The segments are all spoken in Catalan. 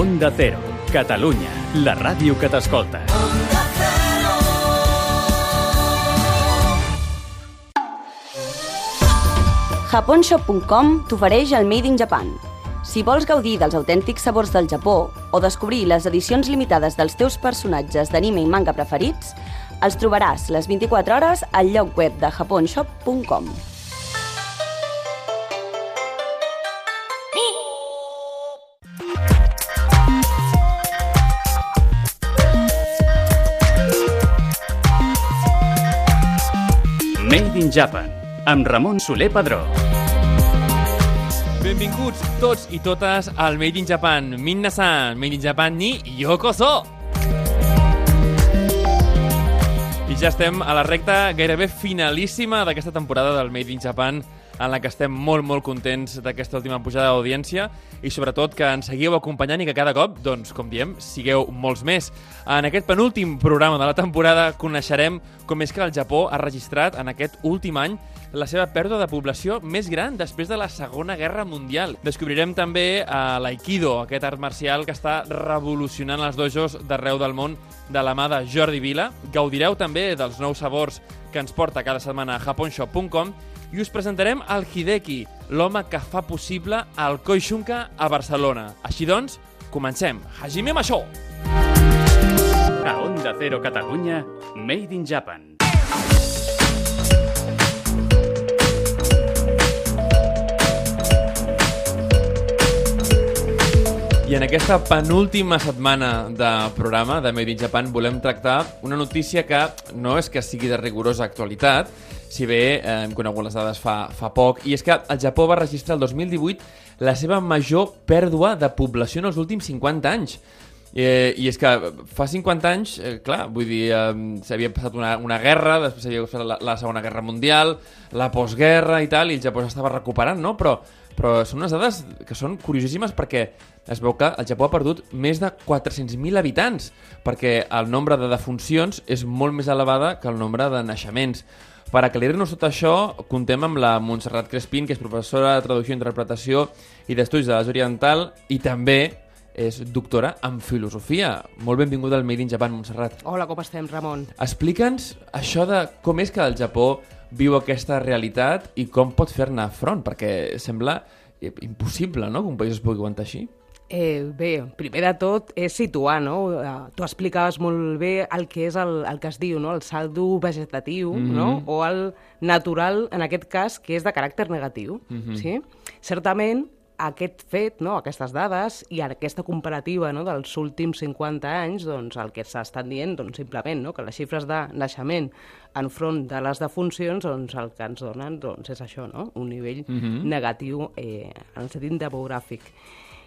Onda Cero, Catalunya, la ràdio que t'escolta. Japonshop.com t'ofereix el Made in Japan. Si vols gaudir dels autèntics sabors del Japó o descobrir les edicions limitades dels teus personatges d'anime i manga preferits, els trobaràs les 24 hores al lloc web de japonshop.com. Made in Japan, amb Ramon Soler Padró. Benvinguts tots i totes al Made in Japan. Minna-san, Made in Japan ni yokoso! I ja estem a la recta gairebé finalíssima d'aquesta temporada del Made in Japan en la que estem molt, molt contents d'aquesta última pujada d'audiència i sobretot que ens seguiu acompanyant i que cada cop, doncs, com diem, sigueu molts més. En aquest penúltim programa de la temporada coneixerem com és que el Japó ha registrat en aquest últim any la seva pèrdua de població més gran després de la Segona Guerra Mundial. Descobrirem també a l'Aikido, aquest art marcial que està revolucionant els dojos d'arreu del món de la mà de Jordi Vila. Gaudireu també dels nous sabors que ens porta cada setmana a japonshop.com i us presentarem el Hideki, l'home que fa possible el Koishunka a Barcelona. Així doncs, comencem. Hajime Masho! A Onda Cero Catalunya, Made in Japan. I en aquesta penúltima setmana de programa de Made in Japan volem tractar una notícia que no és que sigui de rigorosa actualitat, si bé eh, hem conegut les dades fa, fa poc, i és que el Japó va registrar el 2018 la seva major pèrdua de població en els últims 50 anys. Eh, I és que fa 50 anys, eh, clar, vull dir, eh, s'havia passat una, una guerra, després s'havia passat la, la Segona Guerra Mundial, la postguerra i tal, i el Japó s'estava recuperant, no? Però, però són unes dades que són curiosíssimes perquè es veu que el Japó ha perdut més de 400.000 habitants, perquè el nombre de defuncions és molt més elevada que el nombre de naixements. Per aclarir-nos tot això, contem amb la Montserrat Crespín, que és professora de traducció interpretació i d'estudis de l'Àsia Oriental i també és doctora en filosofia. Molt benvinguda al Made in Japan, Montserrat. Hola, com estem, Ramon? Explica'ns això de com és que el Japó viu aquesta realitat i com pot fer-ne front, perquè sembla eh, impossible no? que un país es pugui aguantar així. Eh, bé, primer de tot és situar, no? Eh, tu explicaves molt bé el que és el, el que es diu, no? El saldo vegetatiu, mm -hmm. no? O el natural, en aquest cas, que és de caràcter negatiu, mm -hmm. sí? Certament, aquest fet, no, aquestes dades i aquesta comparativa no, dels últims 50 anys, doncs el que s'ha estat dient doncs, simplement no, que les xifres de naixement enfront de les defuncions, doncs el que ens donen doncs, és això, no? un nivell mm -hmm. negatiu eh, en el sentit demogràfic.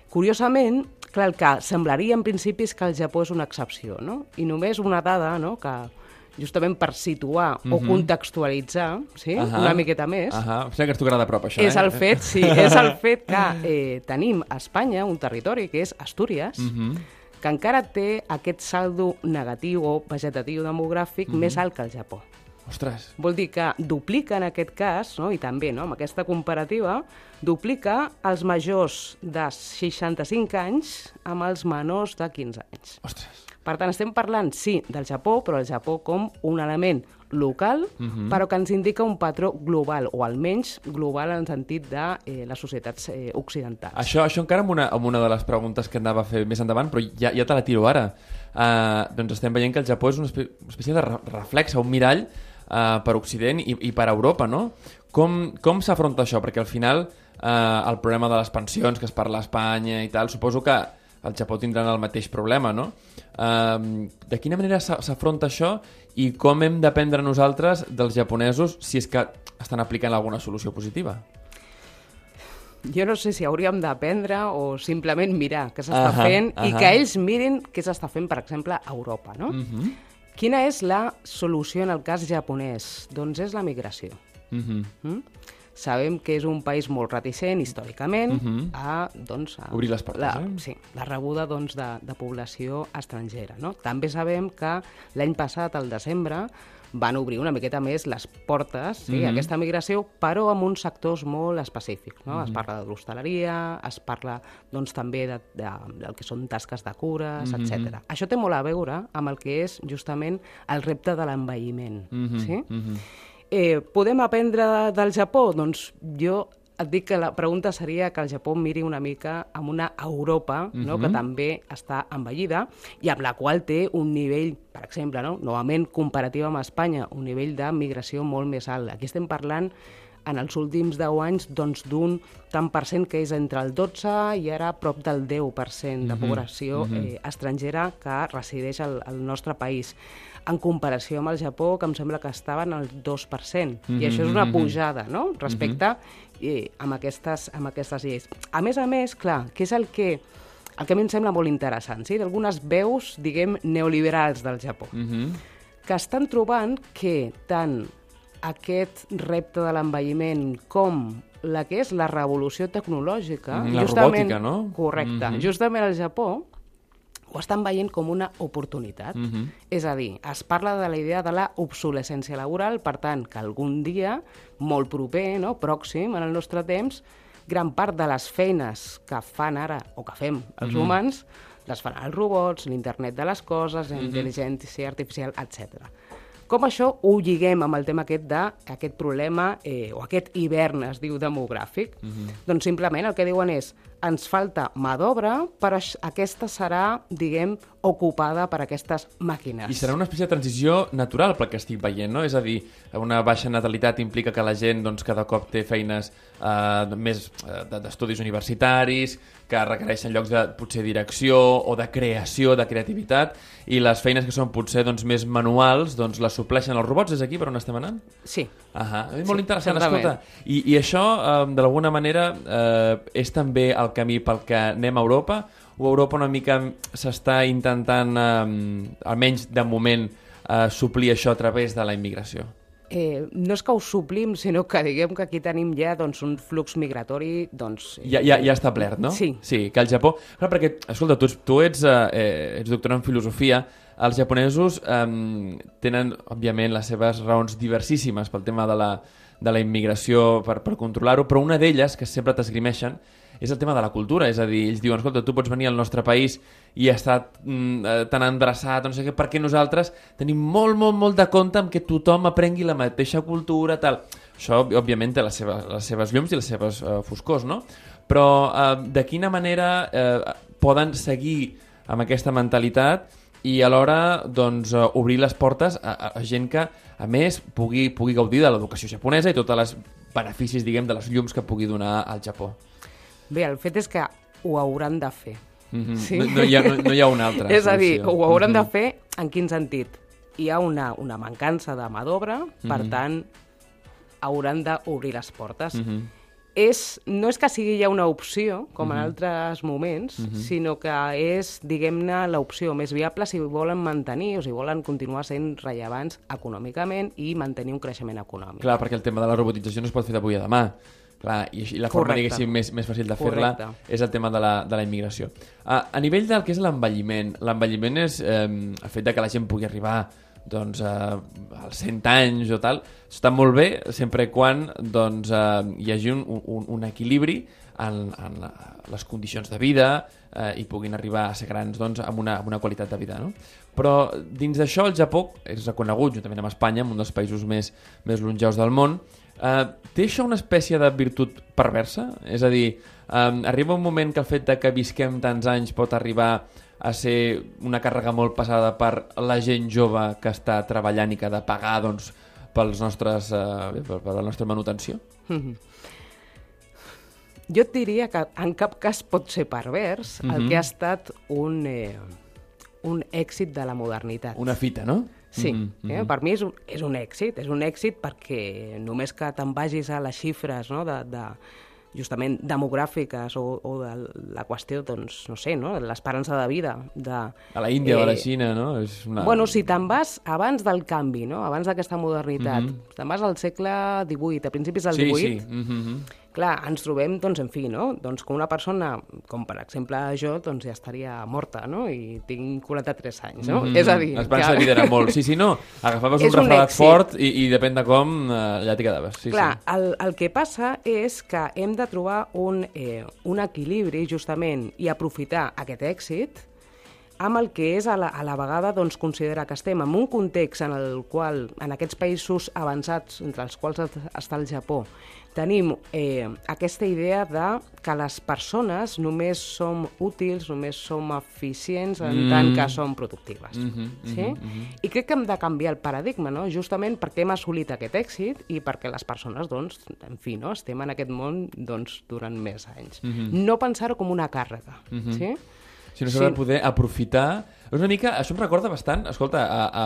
Curiosament, clar, el que semblaria en principi és que el Japó és una excepció, no? I només una dada, no?, que justament per situar mm -hmm. o Mhm. contextualitzar, sí? Ahà. una miqueta més, Ahà. Sé que ens tocarà de prop, això, és eh? el fet, sí, és el fet que eh, tenim a Espanya un territori que és Astúries, Mhm. que encara té aquest saldo negatiu o vegetatiu demogràfic Mhm. més alt que el Japó. Ostres. Vol dir que duplica en aquest cas, no? i també no? amb aquesta comparativa, duplica els majors de 65 anys amb els menors de 15 anys. Ostres. Per tant, estem parlant, sí, del Japó, però el Japó com un element local, Mhm. però que ens indica un patró global, o almenys global en el sentit de eh, les societats eh, occidentals. Això, això encara amb una, amb una de les preguntes que anava a fer més endavant, però ja, ja te la tiro ara. Uh, doncs estem veient que el Japó és una espècie, una espècie de re- reflex, un mirall uh, per Occident i, i per Europa, no? Com, com s'afronta això? Perquè al final uh, el problema de les pensions que es parla a Espanya i tal, suposo que el Japó tindran el mateix problema, no? Uh, de quina manera s'a- s'afronta això i com hem d'aprendre nosaltres dels japonesos si és que estan aplicant alguna solució positiva? Jo no sé si hauríem d'aprendre o simplement mirar què s'està Ahà, fent i ahà. que ells mirin què s'està fent, per exemple, a Europa, no? Mhm. Quina és la solució en el cas japonès? Doncs és la migració. Mhm. Mm? Sabem que és un país molt reticent històricament Mhm. a, doncs, a Obrir les portes, la, eh? Sí, la rebuda doncs, de, de població estrangera. No? També sabem que l'any passat, al desembre, van obrir una miqueta més les portes sí, Mhm. a aquesta migració, però amb uns sectors molt específics. No? Es parla de l'hostaleria, es parla doncs, també de, de, del que són tasques de cures, Mhm. etc. Això té molt a veure amb el que és justament el repte de l'envelliment. Mhm, sí? mhm. Eh, podem aprendre del Japó? Doncs jo et dic que la pregunta seria que el Japó miri una mica amb una Europa no? que també està envellida i amb la qual té un nivell, per exemple, no? novament comparatiu amb Espanya, un nivell de migració molt més alt. Aquí estem parlant en els últims 10 anys doncs, d'un tant per cent que és entre el 12 i ara prop del 10% de població eh, estrangera que resideix al, al nostre país en comparació amb el Japó, que em sembla que estaven al 2%. I això és una pujada, no?, respecte eh, amb, aquestes, amb aquestes lleis. A més a més, clar, què és el que, el que a mi em sembla molt interessant, sí?, d'algunes veus, diguem, neoliberals del Japó, Mhm. que estan trobant que tant aquest repte de l'envelliment com la que és la revolució tecnològica... Mm, la robòtica, no? Correcte. Mhm. Justament al Japó ho estan veient com una oportunitat. Mhm. És a dir, es parla de la idea de la obsolescència laboral, per tant, que algun dia, molt proper, no, pròxim, en el nostre temps, gran part de les feines que fan ara, o que fem els humans, les fan els robots, l'internet de les coses, la intel·ligència artificial, etc. Com això ho lliguem amb el tema aquest d'aquest problema, eh, o aquest hivern, es diu, demogràfic? Doncs simplement el que diuen és ens falta mà d'obra, però aquesta serà, diguem, ocupada per aquestes màquines. I serà una espècie de transició natural pel que estic veient, no? És a dir, una baixa natalitat implica que la gent doncs, cada cop té feines eh, més eh, de- d'estudis universitaris, que requereixen llocs de potser direcció o de creació, de creativitat, i les feines que són potser doncs, més manuals doncs, les supleixen els robots. És aquí per on estem anant? Sí, Ahà, és molt Sí, interessant, certament. escolta. I, I això, eh, d'alguna manera, eh, és també el camí pel que anem a Europa? O Europa una mica s'està intentant, eh, almenys de moment, eh, suplir això a través de la immigració? eh, no és que ho suplim, sinó que diguem que aquí tenim ja doncs, un flux migratori doncs, Ja, ja, ja establert, no? Sí. Sí, que el Japó... Clar, perquè, escolta, tu, tu ets, eh, ets doctor en filosofia, els japonesos eh, tenen, òbviament, les seves raons diversissíssimes pel tema de la, de la immigració per, per controlar-ho, però una d'elles, que sempre t'esgrimeixen, és el tema de la cultura, és a dir, ells diuen, escolta, tu pots venir al nostre país i estar mm, eh, tan endreçat, no sé què, perquè nosaltres tenim molt, molt, molt de compte amb que tothom aprengui la mateixa cultura, tal. Això, òbviament, té les seves, les seves llums i les seves eh, foscors, no? Però eh, de quina manera eh, poden seguir amb aquesta mentalitat i alhora doncs, eh, obrir les portes a, a, a gent que, a més, pugui, pugui gaudir de l'educació japonesa i tots els beneficis, diguem, de les llums que pugui donar al Japó. Bé, el fet és que ho hauran de fer. Mm Sí. no, no, hi ha, no, no hi ha una altra és a dir, ho hauran Mhm. de fer en quin sentit? Hi ha una, una mancança de mà d'obra, per Mhm. tant, hauran d'obrir les portes. Mhm. és, no és que sigui ja una opció, com Mhm. en altres moments, sinó que és, diguem-ne, l'opció més viable si volen mantenir o si volen continuar sent rellevants econòmicament i mantenir un creixement econòmic. Clar, perquè el tema de la robotització no es pot fer d'avui a demà. Clar, i, així- la forma, Correcte. diguéssim, més, més fàcil de fer-la és el tema de la, de la immigració. Uh, a nivell del que és l'envelliment, l'envelliment és eh, el fet de que la gent pugui arribar doncs, uh, als 100 anys o tal, està molt bé sempre quan doncs, uh, hi hagi un, un, un equilibri en, en la, les condicions de vida eh, i puguin arribar a ser grans doncs, amb, una, amb una qualitat de vida. No? Però dins d'això el Japó és reconegut, juntament amb Espanya, un dels països més, més longeus del món, eh, té això una espècie de virtut perversa? És a dir, eh, arriba un moment que el fet de que visquem tants anys pot arribar a ser una càrrega molt pesada per la gent jove que està treballant i que ha de pagar doncs, pels nostres, eh, per, per la nostra manutenció? Jo et diria que en cap cas pot ser pervers el Mhm. que ha estat un, eh, un èxit de la modernitat. Una fita, no? Sí, Mhm, eh? mhm. per mi és un, és un èxit, és un èxit perquè només que te'n vagis a les xifres no? de, de, justament demogràfiques o, o de la qüestió, doncs, no sé, no? l'esperança de vida. De, A la Índia eh, o a la Xina, no? És una... Bueno, si te'n vas abans del canvi, no? abans d'aquesta modernitat, mm -hmm. te'n vas al segle XVIII, a principis del sí, XVIII, Sí, mm -hmm. Clar, ens trobem, doncs, en fi, no? Doncs com una persona, com per exemple jo, doncs ja estaria morta, no? I tinc 43 anys, no? Mm, És a dir... L'esperança de vida era molt. Sí, sí, no. Agafaves un un refredat èxit. fort i, i depèn de com, eh, allà t'hi quedaves. Sí, Clar, sí. el, el que passa és que hem de trobar un, eh, un equilibri, justament, i aprofitar aquest èxit amb el que és a la, a la vegada doncs, considerar que estem en un context en el qual, en aquests països avançats, entre els quals està el Japó, tenim eh, aquesta idea de que les persones només som útils, només som eficients en Mm. mm. tant que som productives. Mhm, sí? mhm, mhm. I crec que hem de canviar el paradigma, no? justament perquè hem assolit aquest èxit i perquè les persones, doncs, en fi, no? estem en aquest món doncs, durant més anys. Mhm. No pensar-ho com una càrrega, Mhm. sí? Si no s'ha de Sí. poder aprofitar... És una mica... Això em recorda bastant, escolta, a, a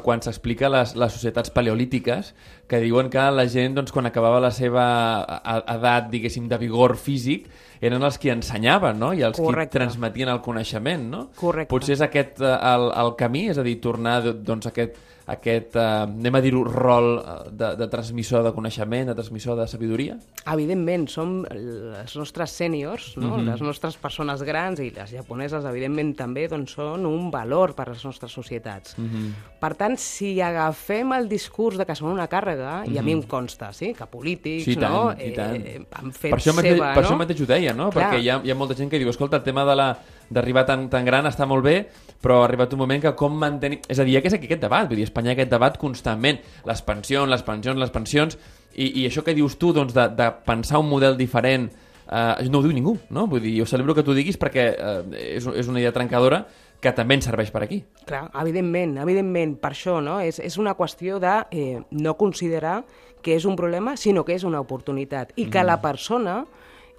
quan s'explica les, les societats paleolítiques, que diuen que la gent, doncs, quan acabava la seva a- a- edat, diguéssim, de vigor físic, eren els que ensenyaven, no? I els Correcte. que transmetien el coneixement, no? Correcte. Potser és aquest eh, el, el camí, és a dir, tornar doncs, aquest, aquest eh, anem a dir-ho, rol eh, de, de transmissor de coneixement, de transmissor de sabidoria? Evidentment, som les nostres sèniors, no? Mhm. les nostres persones grans i les japoneses, evidentment, també doncs, són un valor per a les nostres societats. Mhm. Per tant, si agafem el discurs de que són una càrrega, i a mi em consta, sí, que polítics Mhm. Sí, tant, no, i tant. Eh, han fet per això, mateix, seva, per no? això mateix ho deia, no? Clar. Perquè hi ha, hi ha molta gent que diu, escolta, el tema de la d'arribar tan, tan gran està molt bé, però ha arribat un moment que com mantenir... És a dir, que aquí aquest debat, vull dir, Espanya aquest debat constantment, les pensions, les pensions, les pensions, i, i això que dius tu, doncs, de, de pensar un model diferent, eh, no ho diu ningú, no? Vull dir, jo celebro que tu diguis perquè eh, és, és una idea trencadora que també ens serveix per aquí. Clar, evidentment, evidentment, per això, no? És, és una qüestió de eh, no considerar que és un problema, sinó que és una oportunitat. I que la persona,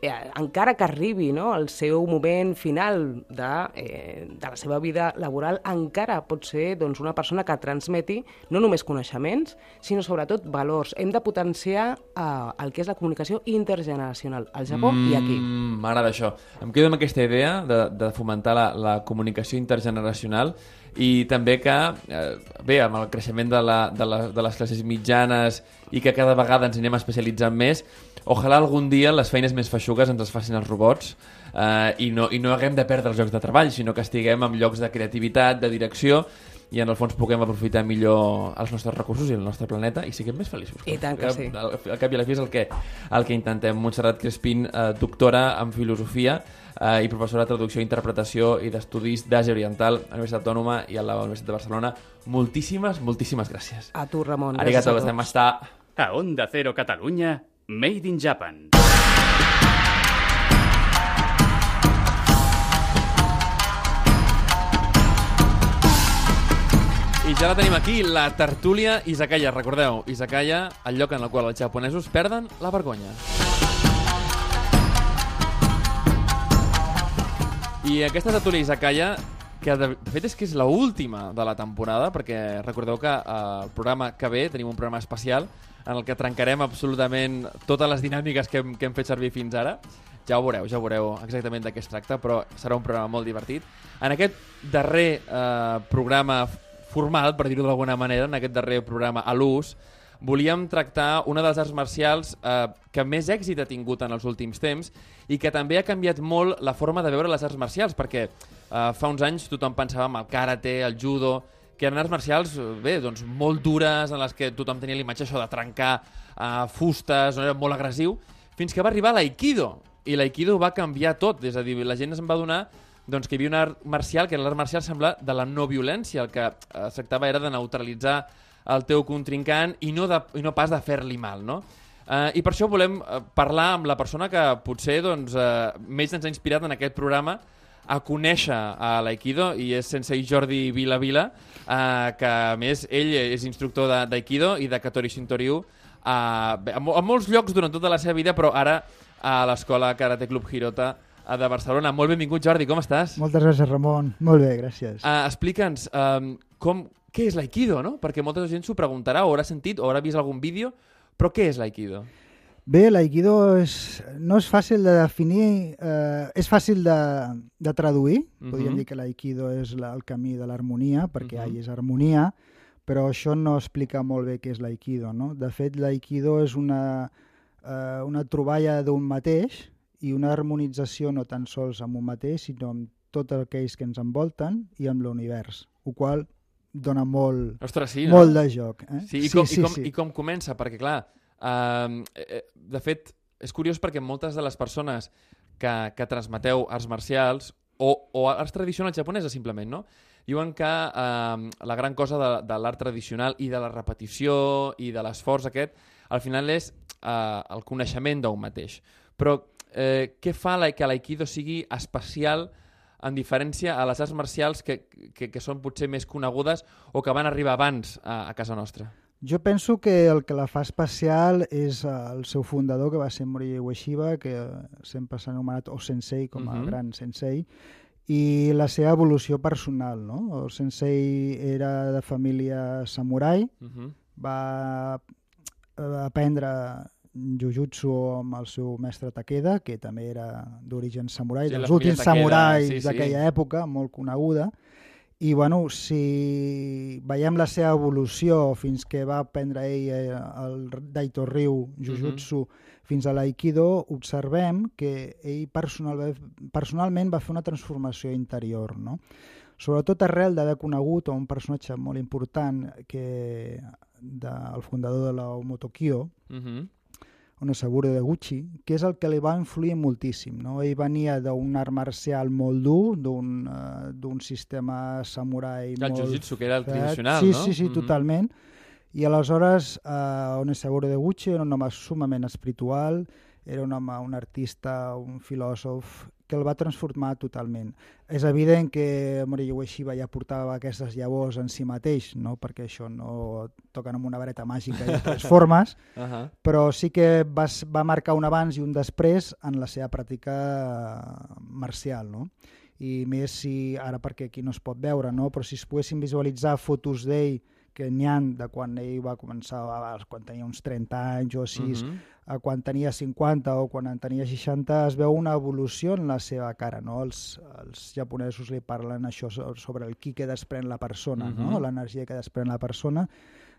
eh, encara que arribi no, al seu moment final de, eh, de la seva vida laboral, encara pot ser doncs, una persona que transmeti no només coneixements, sinó sobretot valors. Hem de potenciar eh, el que és la comunicació intergeneracional al Japó i aquí. Mm, M'agrada això. Em quedo amb aquesta idea de, de fomentar la, la comunicació intergeneracional i també que, eh, bé, amb el creixement de, la, de, la, de les classes mitjanes i que cada vegada ens anem especialitzant més, ojalà algun dia les feines més feixugues ens les facin els robots eh, i, no, i no haguem de perdre els llocs de treball, sinó que estiguem en llocs de creativitat, de direcció i en el fons puguem aprofitar millor els nostres recursos i el nostre planeta i siguem més feliços. I tant que sí. Al, al cap i a la fi és el que, el que intentem. Montserrat Crespín, eh, doctora en filosofia eh, i professora de traducció i interpretació i d'estudis d'Àsia Oriental a la Universitat Autònoma i a la Universitat de Barcelona. Moltíssimes, moltíssimes gràcies. A tu, Ramon. Arigato, gràcies a tots. estar... A Onda Cero Catalunya, Made in Japan. I ja la tenim aquí, la tertúlia Izakaya. Recordeu, Izakaya, el lloc en el qual els japonesos perden la vergonya. I aquesta tertúlia Izakaya, que de, de fet és que és la última de la temporada, perquè recordeu que eh, el programa que ve tenim un programa especial en el que trencarem absolutament totes les dinàmiques que hem, que hem fet servir fins ara. Ja ho veureu, ja ho veureu exactament de què es tracta, però serà un programa molt divertit. En aquest darrer eh, programa formal, per dir-ho d'alguna manera, en aquest darrer programa a l'ús, volíem tractar una de les arts marcials eh, que més èxit ha tingut en els últims temps i que també ha canviat molt la forma de veure les arts marcials, perquè eh, fa uns anys tothom pensava en el karate, el judo, que eren arts marcials, bé, doncs molt dures, en les que tothom tenia l'imatge això de trencar eh, fustes, era molt agressiu, fins que va arribar l'aikido, i l'aikido va canviar tot, és a dir, la gent es va donar doncs, que hi havia un art marcial, que l'art marcial sembla de la no violència, el que eh, es tractava era de neutralitzar el teu contrincant i no, de, i no pas de fer-li mal, no? Eh, I per això volem parlar amb la persona que potser doncs, eh, més ens ha inspirat en aquest programa a conèixer a l'Aikido i és Sensei Jordi Vila Vila, eh, que a més ell és instructor d'Aikido i de Katori Shintoryu a, a, mo- a molts llocs durant tota la seva vida, però ara a l'escola Karate Club Hirota eh, de Barcelona. Molt benvingut, Jordi, com estàs? Moltes gràcies, Ramon. Molt bé, gràcies. Uh, Explica'ns um, com, què és l'Aikido, no? Perquè molta gent s'ho preguntarà, o haurà sentit, o haurà vist algun vídeo, però què és l'Aikido? Bé, l'aikido és, no és fàcil de definir, eh, és fàcil de, de traduir. Uh -huh. Podríem Mhm. dir que l'aikido és la, el camí de l'harmonia, perquè Mhm. uh -huh. és harmonia, però això no explica molt bé què és l'aikido. No? De fet, l'aikido és una, eh, una troballa d'un mateix i una harmonització no tan sols amb un mateix, sinó amb tots aquells que ens envolten i amb l'univers, el qual dona molt, Ostres, sí, sí, no? molt de joc. Eh? Sí, i com, i, com, i com comença? Perquè, clar, eh, eh, de fet, és curiós perquè moltes de les persones que, que transmeteu arts marcials o, o arts tradicionals japoneses, simplement, no? Diuen que eh, la gran cosa de, de l'art tradicional i de la repetició i de l'esforç aquest, al final és eh, el coneixement d'un mateix. Però eh, què fa la, que l'aikido sigui especial en diferència a les arts marcials que, que, que són potser més conegudes o que van arribar abans a, a casa nostra? Jo penso que el que la fa especial és eh, el seu fundador, que va ser Morihei Ueshiba, que eh, sempre s'ha anomenat o sensei com a Mhm. gran sensei, i la seva evolució personal. No? El sensei era de família samurai, Uh -huh. va eh, aprendre jujutsu amb el seu mestre Takeda, que també era d'origen samurai, Sí, dels últims samurais sí, sí. d'aquella època, molt coneguda, i bueno, si veiem la seva evolució fins que va aprendre ell eh, el Daito Ryu Jujutsu fins a l'Aikido, observem que ell personal, personalment va fer una transformació interior, no? Sobretot arrel d'haver conegut un personatge molt important que del fundador de la Omotokyo, Uh -huh. Onesaburo de Gucci, que és el que li va influir moltíssim. No? Ell venia d'un art marcial molt dur, d'un uh, sistema samurai El molt... jiu-jitsu, que era el tradicional, sí, no? Sí, sí, Mhm. totalment. I aleshores, uh, Onesaburo de Gucci era un home sumament espiritual, era un home, un artista, un filòsof, que el va transformar totalment. És evident que Morihei Ueshiba ja portava aquestes llavors en si mateix, no? perquè això no toquen amb una vareta màgica i transformes, Uh -huh. però sí que va, va marcar un abans i un després en la seva pràctica marcial, no? I més si, ara perquè aquí no es pot veure, no? però si es poguessin visualitzar fotos d'ell que n'hi han de quan ell va començar, a- quan tenia uns 30 anys o així, Uh -huh. a quan tenia 50 o quan en tenia 60, es veu una evolució en la seva cara. No? Els, els japonesos li parlen això so- sobre el ki que desprèn la persona, no? Mhm. l'energia que desprèn la persona.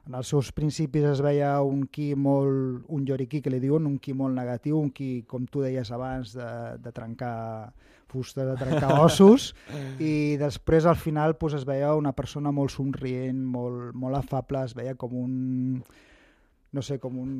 En els seus principis es veia un ki molt, un yoriki que li diuen, un ki molt negatiu, un ki, com tu deies abans, de, de trencar fusta, de trencar ossos, i després al final pues, es veia una persona molt somrient, molt, molt afable, es veia com un no sé, com un...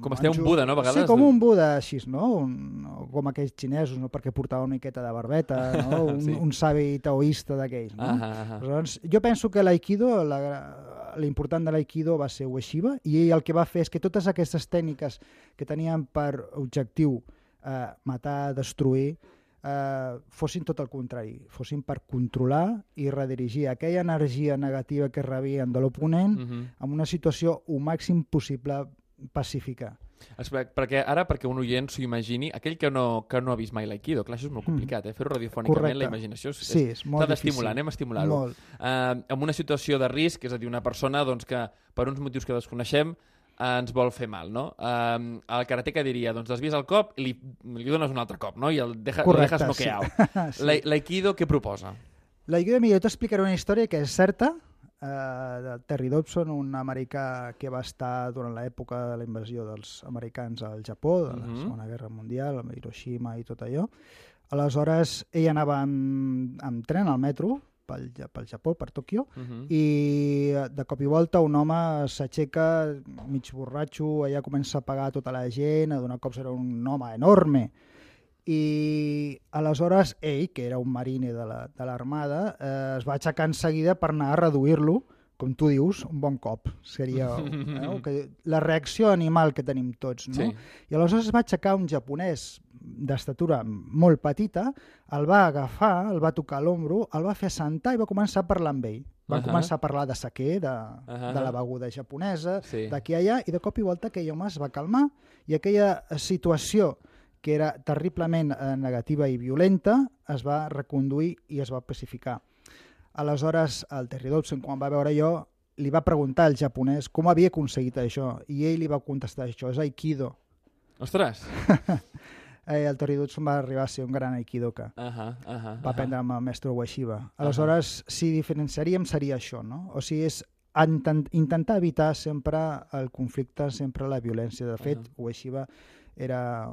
Com es té un Buda, no, a vegades? Sí, com un Buda així, no? Un, com aquells xinesos, no? Perquè portava una miqueta de barbeta, no? Un, Sí. un savi taoista d'aquells, no? Uh -huh. Aleshores, jo penso que l'aikido, la- l'important de l'aikido va ser Ueshiba, i ell el que va fer és que totes aquestes tècniques que tenien per objectiu eh, matar, destruir, eh, fossin tot el contrari, fossin per controlar i redirigir aquella energia negativa que rebien de l'oponent Uh -huh. en una situació o màxim possible pacífica. Espera, perquè ara, perquè un oient s'ho imagini, aquell que no, que no ha vist mai l'aikido, clar, això és molt complicat, eh? Fer-ho radiofònicament, Correcte. la imaginació és, Sí, és molt s'ha d'estimular, anem a estimular-ho. Eh, en una situació de risc, és a dir, una persona doncs, que per uns motius que desconeixem ens vol fer mal, no? Eh, el karateka diria, doncs desvies el cop i li, li dones un altre cop, no? I el deja, Correcte, el dejas noqueado. sí. La- L'aikido què proposa? L'aikido, mira, jo t'explicaré una història que és certa, eh, de Terry Dobson, un americà que va estar durant l'època de la invasió dels americans al Japó, de la Mhm. Segona Guerra Mundial, amb Hiroshima i tot allò. Aleshores, ell anava amb, amb tren al metro pel, pel Japó, per Tòquio, Uh -huh. i de cop i volta un home s'aixeca mig borratxo, allà comença a pagar tota la gent, a donar cops era un home enorme, i aleshores ell, que era un marine de la- de l'Armada, la, eh, es va aixecar en seguida per anar a reduir-lo, com tu dius, un bon cop. Seria eh, que, la reacció animal que tenim tots, no? Sí. I aleshores es va aixecar un japonès d'estatura molt petita, el va agafar, el va tocar a l'ombro, el va fer assentar i va començar a parlar amb ell. Van Ahà. començar a parlar de saquer, de, Ahà. de la beguda japonesa, Sí. d'aquí allà, i de cop i volta aquell home es va calmar i aquella situació que era terriblement eh, negativa i violenta es va reconduir i es va pacificar. Aleshores, el Terry Dobson, quan va veure jo, li va preguntar al japonès com havia aconseguit això, i ell li va contestar això, és Aikido. Ostres! Eh, el Tori Dutsun va arribar a ser un gran aikidoka. Uh -huh, uh -huh, va aprendre amb el mestre Ueshiba. Aleshores, si diferenciaríem seria això, no? O sigui, és intent, intentar evitar sempre el conflicte, sempre la violència. De fet, uh -huh. Ueshiba era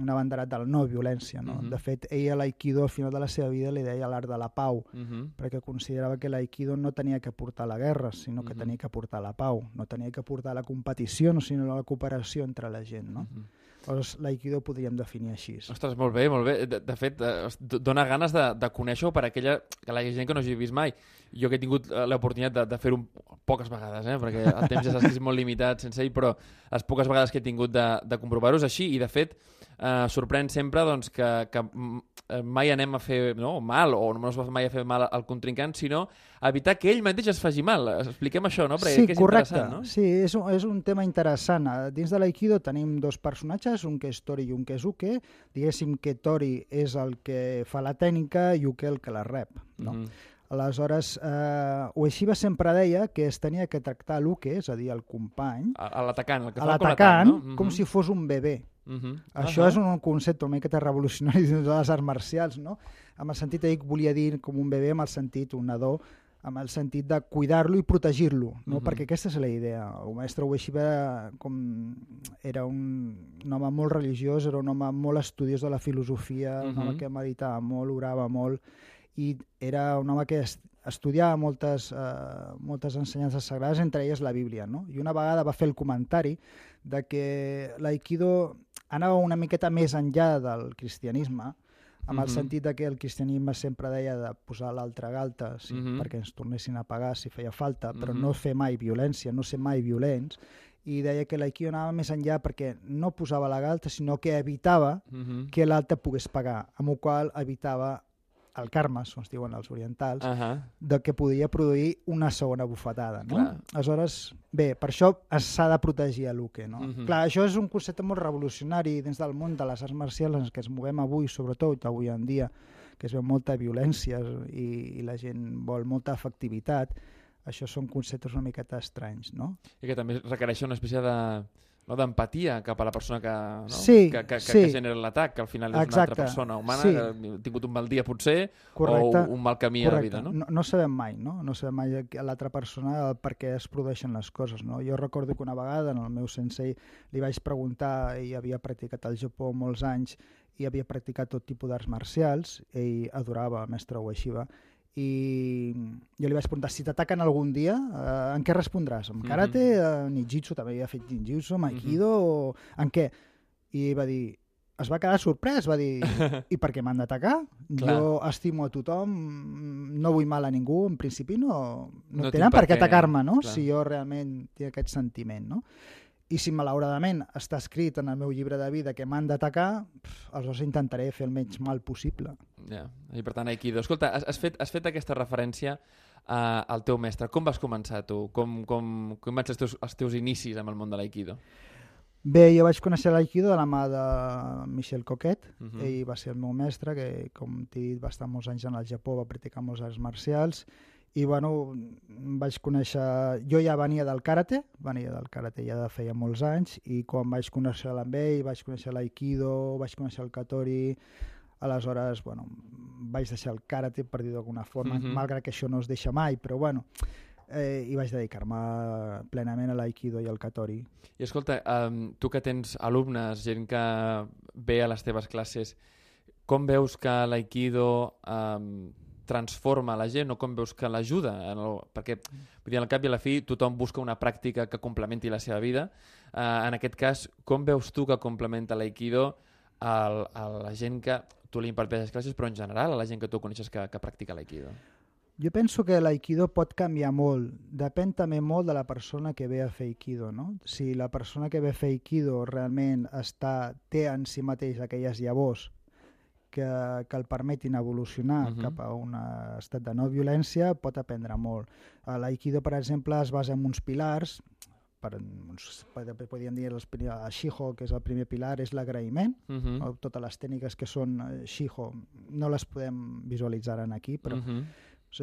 un abanderat de la no violència. No? Uh -huh. De fet, ell a l'Aikido al final de la seva vida li deia l'art de la pau, uh -huh. perquè considerava que l'Aikido no tenia que portar la guerra, sinó que uh -huh. tenia que portar la pau, no tenia que portar la competició, sinó la cooperació entre la gent. No? Uh -huh. Llavors, l'Aikido podríem definir així. Ostres, molt bé, molt bé. De, de fet, eh, dona ganes de, de conèixer-ho per aquella que la gent que no hagi vist mai. Jo que he tingut eh, l'oportunitat de, de fer-ho poques vegades, eh? perquè el temps ja que és molt limitat sense ell, però les poques vegades que he tingut de, de comprovar-ho és així, i de fet, eh, sorprèn sempre doncs, que, que eh, mai anem a fer no, mal o no es va mai a fer mal al contrincant, sinó evitar que ell mateix es faci mal. Expliquem això, no? Perquè sí, és correcte. No? Sí, és un, és un tema interessant. Dins de l'Aikido tenim dos personatges, un que és Tori i un que és Uke. Diguéssim que Tori és el que fa la tècnica i Uke el que la rep. No? Mm -hmm. Aleshores, eh, Ueshiba sempre deia que es tenia que tractar l'Uke, és a dir, el company, a, l'atacant, el que fa l'atacant, no? mm -hmm. com si fos un bebè. Uh -huh. Això uh -huh. és un concepte una miqueta revolucionari dins de les arts marcials, no? Amb el sentit, ell volia dir com un bebè, amb el sentit, un nadó, amb el sentit de cuidar-lo i protegir-lo, no? Uh -huh. perquè aquesta és la idea. El mestre Ueshiba com era un, un home molt religiós, era un home molt estudiós de la filosofia, uh -huh. un home que meditava molt, orava molt, i era un home que estudiava moltes, eh, moltes ensenyances sagrades, entre elles la Bíblia. No? I una vegada va fer el comentari de que l'aikido anava una miqueta més enllà del cristianisme, amb uh -huh. el sentit de que el cristianisme sempre deia de posar l'altra galta sí, uh -huh. perquè ens tornessin a pagar si feia falta, però uh -huh. no fer mai violència, no ser mai violents, i deia que l'aikido anava més enllà perquè no posava la galta, sinó que evitava uh -huh. que l'altre pogués pagar, amb el qual evitava el karma, com es diuen els orientals, uh -huh. de que podia produir una segona bufetada. No? Clar. Aleshores, bé, per això s'ha de protegir a l'Uke. No? Uh Mhm. -huh. Clar, això és un concepte molt revolucionari dins del món de les arts marcials en què ens movem avui, sobretot avui en dia, que es veu molta violència i, i la gent vol molta efectivitat. Això són conceptes una miqueta estranys, no? I que també requereix una espècie de no, d'empatia cap a la persona que, no? Sí, que, que, sí. que genera l'atac, que al final és Exacte, una altra persona humana sí. que ha tingut un mal dia potser Correcte, o un mal camí a la Correcte. vida, no? No, no sabem mai, no? No sabem mai l'altra persona el per què es produeixen les coses, no? Jo recordo que una vegada en el meu sensei li vaig preguntar, ell havia practicat al Japó molts anys i havia practicat tot tipus d'arts marcials, ell adorava el mestre Ueshiba, i jo li vaig preguntar si t'ataquen algun dia, eh, en què respondràs? En karate, mm -hmm. en ninjitsu, també havia fet ninjitsu, en aikido, mm -hmm. o en què? I va dir, es va quedar sorprès, va dir, i per què m'han d'atacar? Jo estimo a tothom, no vull mal a ningú, en principi no, no, No tenen per què què, atacar-me, no? clar. Si jo realment tinc aquest sentiment, no? I si malauradament està escrit en el meu llibre de vida que m'han d'atacar, aleshores intentaré fer el menys mal possible. Ja. I per tant, Aikido. Escolta, has, has, fet, has fet aquesta referència uh, al teu mestre. Com vas començar tu? Com, com, com ser els teus, els teus inicis amb el món de l'Aikido? Bé, jo vaig conèixer l'Aikido de la mà de Michel Coquet. Uh Mhm. -huh. Ell va ser el meu mestre, que, com t'he dit, va estar molts anys en el Japó, va practicar molts arts marcials. I, bueno, vaig conèixer... Jo ja venia del karate, venia del karate ja de feia molts anys, i quan vaig conèixer amb ell, vaig conèixer l'Aikido, vaig conèixer el Katori... Aleshores, bueno, vaig deixar el karate, per dir d'alguna forma, Mhm. -huh. malgrat que això no es deixa mai, però, bueno, eh, i vaig dedicar-me plenament a l'Aikido i al Katori. I escolta, um, tu que tens alumnes, gent que ve a les teves classes, com veus que l'Aikido um, transforma la gent o com veus que l'ajuda? en el- Perquè, vull dir, al cap i a la fi, tothom busca una pràctica que complementi la seva vida. Uh, en aquest cas, com veus tu que complementa l'Aikido a, a la gent que tu li imparteixes classes, però en general a la gent que tu coneixes que, que practica l'Aikido? Jo penso que l'aikido pot canviar molt. Depèn també molt de la persona que ve a fer aikido, no? Si la persona que ve a fer aikido realment està, té en si mateix aquelles llavors que, que el permetin evolucionar uh. -huh. cap a un estat de no violència, pot aprendre molt. L'aikido, per exemple, es basa en uns pilars, per, uns, podríem dir els, el shiho, que és el primer pilar, és l'agraïment, Uh -huh. no? totes les tècniques que són eh, shiho no les podem visualitzar en aquí, però Uh -huh.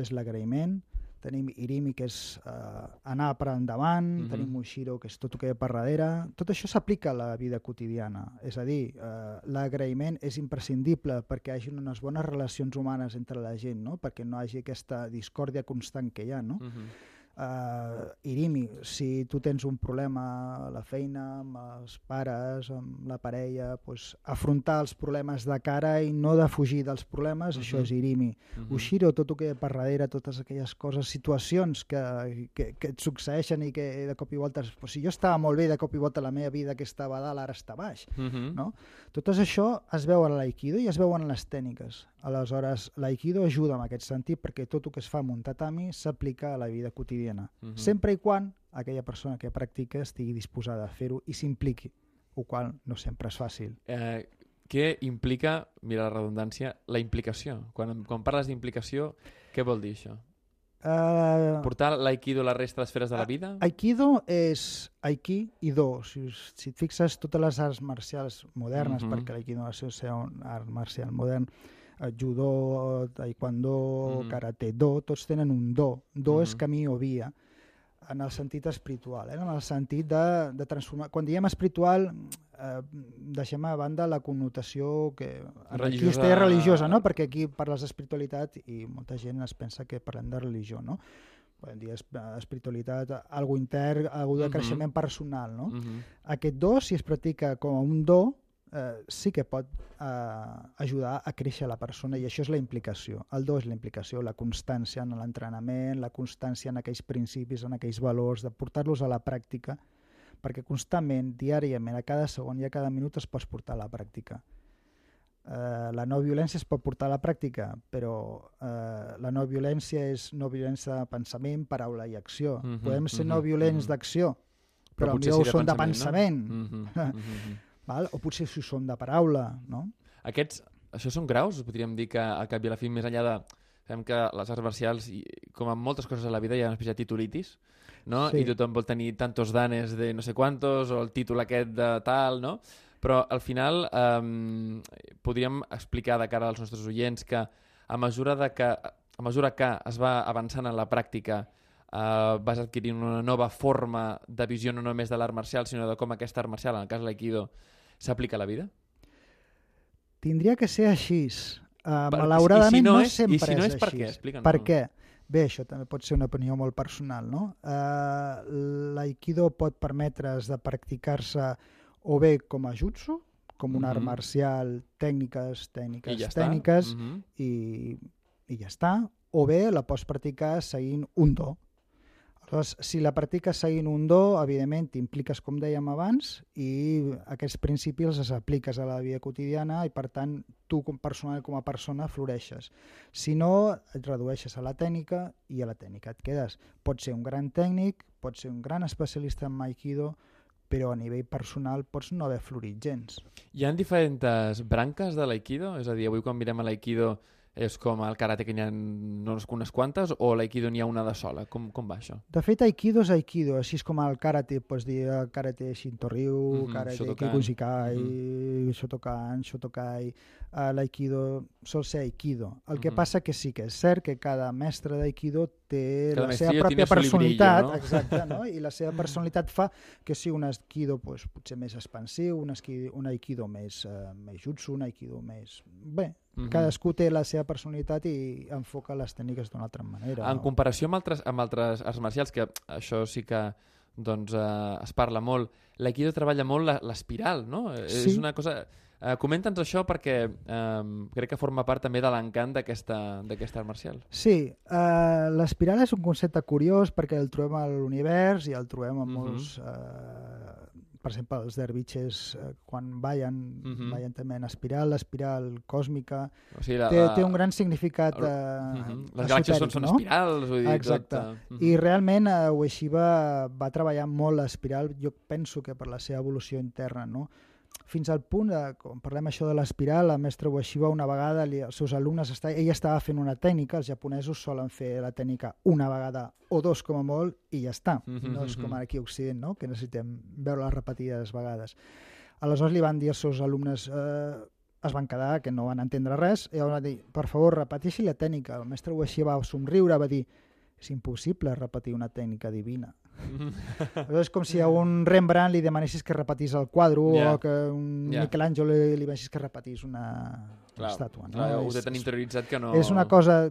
és l'agraïment. Tenim Irimi, que és eh, anar per endavant, mm -hmm. tenim Mushiro, que és tot el que ve per darrere. Tot això s'aplica a la vida quotidiana. És a dir, eh, l'agraïment és imprescindible perquè hi hagi unes bones relacions humanes entre la gent, no? perquè no hi hagi aquesta discòrdia constant que hi ha. No? Mhm. Uh, Irimi, si tu tens un problema a la feina, amb els pares, amb la parella, pues, afrontar els problemes de cara i no de fugir dels problemes, això Mhm. és Irimi. Mhm. Ushiro, tot el que hi ha per darrere, totes aquelles coses, situacions que, que, que et succeeixen i que de cop i volta... Pues, si jo estava molt bé, de cop i volta la meva vida que estava a dalt ara està baix. Mhm. No? Tot això es veu a l'aikido i es veuen les tècniques. Aleshores, l'aikido ajuda en aquest sentit perquè tot el que es fa amb un tatami s'aplica a la vida quotidiana. Mhm. Sempre i quan aquella persona que practica estigui disposada a fer-ho i s'impliqui, el qual no sempre és fàcil. Eh, què implica, mira la redundància, la implicació? Quan, quan parles d'implicació, què vol dir això? Uh, Portar l'aikido a la resta d'esferes de la vida? Aikido és aiki i do. Si, si et fixes, totes les arts marcials modernes, Mhm. perquè l'aikido és ser un art marcial modern, judo, taekwondo, Mhm. karate, do, tots tenen un do. Do és Mhm. camí o via, en el sentit espiritual, eh? en el sentit de, de transformar... Quan diem espiritual, eh, deixem a banda la connotació que Religiosa. religiosa, religiosa, no? perquè aquí parles d'espiritualitat i molta gent es pensa que parlem de religió, no? Podem dir esp- espiritualitat, algo intern, algo de Mhm. creixement personal, no? Mhm. Aquest do, si es practica com un do, eh, sí que pot eh, ajudar a créixer la persona i això és la implicació. El do és la implicació, la constància en l'entrenament, la constància en aquells principis, en aquells valors, de portar-los a la pràctica, perquè constantment, diàriament, a cada segon i a cada minut es pots portar a la pràctica. Eh, la no violència es pot portar a la pràctica, però eh, la no violència és no violència de pensament, paraula i acció. Mhm, Podem ser mhm, no violents mhm. d'acció, però, potser millor sí ho són de pensament, No? Mhm, mhm, mhm. Val? o potser si són de paraula, no? Aquests, això són graus? Podríem dir que al cap i a la fi, més enllà de... Sabem que les arts marcials, com en moltes coses a la vida, hi ha una espècie de titulitis, no? Sí. I tothom vol tenir tantos danes de no sé quantos, o el títol aquest de tal, no? Però al final um, podríem explicar de cara als nostres oients que a mesura, de que, a mesura que es va avançant en la pràctica uh, vas adquirint una nova forma de visió no només de l'art marcial, sinó de com aquest art marcial, en el cas de l'aikido, s'aplica a la vida? Tindria que ser així. Uh, Per- malauradament i si no no, és- i sempre si no és, és per què? Explica'ns-ho. Per què? Bé, això també pot ser una opinió molt personal, no? Uh, L'aikido pot permetre's de practicar-se o bé com a jutsu, com un art Mhm. marcial, tècniques, tècniques, I ja tècniques, Mhm. i, i ja està. O bé la pots practicar seguint un do. Aleshores, si la practiques seguint un do, evidentment t'impliques, com dèiem abans, i aquests principis els apliques a la vida quotidiana i, per tant, tu com personal com a persona floreixes. Si no, et redueixes a la tècnica i a la tècnica et quedes. Pots ser un gran tècnic, pots ser un gran especialista en Aikido, però a nivell personal pots no haver florit gens. Hi ha diferents branques de l'aikido? És a dir, avui quan mirem a l'aikido és com el karate que n'hi ha no unes quantes o l'aikido n'hi ha una de sola? Com, com va això? De fet, Aikido és Aikido, així és com el karate, pots dir eh, karate Shinto-ryu, Mhm, karate Shotokan. Kikuchikai, Shotokan, Shotokai, uh, l'Aikido sol ser Aikido. El que Mhm. passa que sí que és cert que cada mestre d'Aikido té Cada la seva pròpia personalitat, no? exacte, no? i la seva personalitat fa que sigui un Aikido pues, potser més expansiu, un, esqui, un Aikido més, uh, més jutsu, un Aikido més... Bé, Mhm. cadascú té la seva personalitat i enfoca les tècniques d'una altra manera. En no? comparació amb altres, amb altres arts marcials, que això sí que doncs, eh, es parla molt, l'aikido treballa molt la- l'espiral, no? Eh, Sí. És una cosa... Eh, Comenta'ns això perquè eh, crec que forma part també de l'encant d'aquesta art marcial. Sí, uh, l'espiral és un concepte curiós perquè el trobem a l'univers i el trobem en Mhm. molts... Uh, per exemple, els dervitxes, uh, quan ballen, Mhm. ballen també en espiral, l'espiral còsmica, O sigui, la, té, té un gran significat el- uh, Mhm. Les galàxies són, són espirals, vull dir, Exacte. tot... eh, I realment uh, Ueshiba va treballar molt l'espiral, jo penso que per la seva evolució interna, no? Fins al punt, de, quan parlem això de l'espiral, la mestra Ueshiba una vegada, li, els seus alumnes, està, ella estava fent una tècnica, els japonesos solen fer la tècnica una vegada o dos com a molt i ja està. Mhm, No és com mhm. aquí a Occident, no? que necessitem veure-la repetides vegades. Aleshores li van dir als seus alumnes eh, es van quedar, que no van entendre res, i van dir, per favor, repeteixi la tècnica. El mestre Ueshiba va somriure, va dir, és impossible repetir una tècnica divina. És com si a un Rembrandt li demanessis que repetís el quadre Ja. o que un Ja. Michelangelo li, li demanessis que repetís una, una estàtua. No? Clar, ho té tan interioritzat que no... és una cosa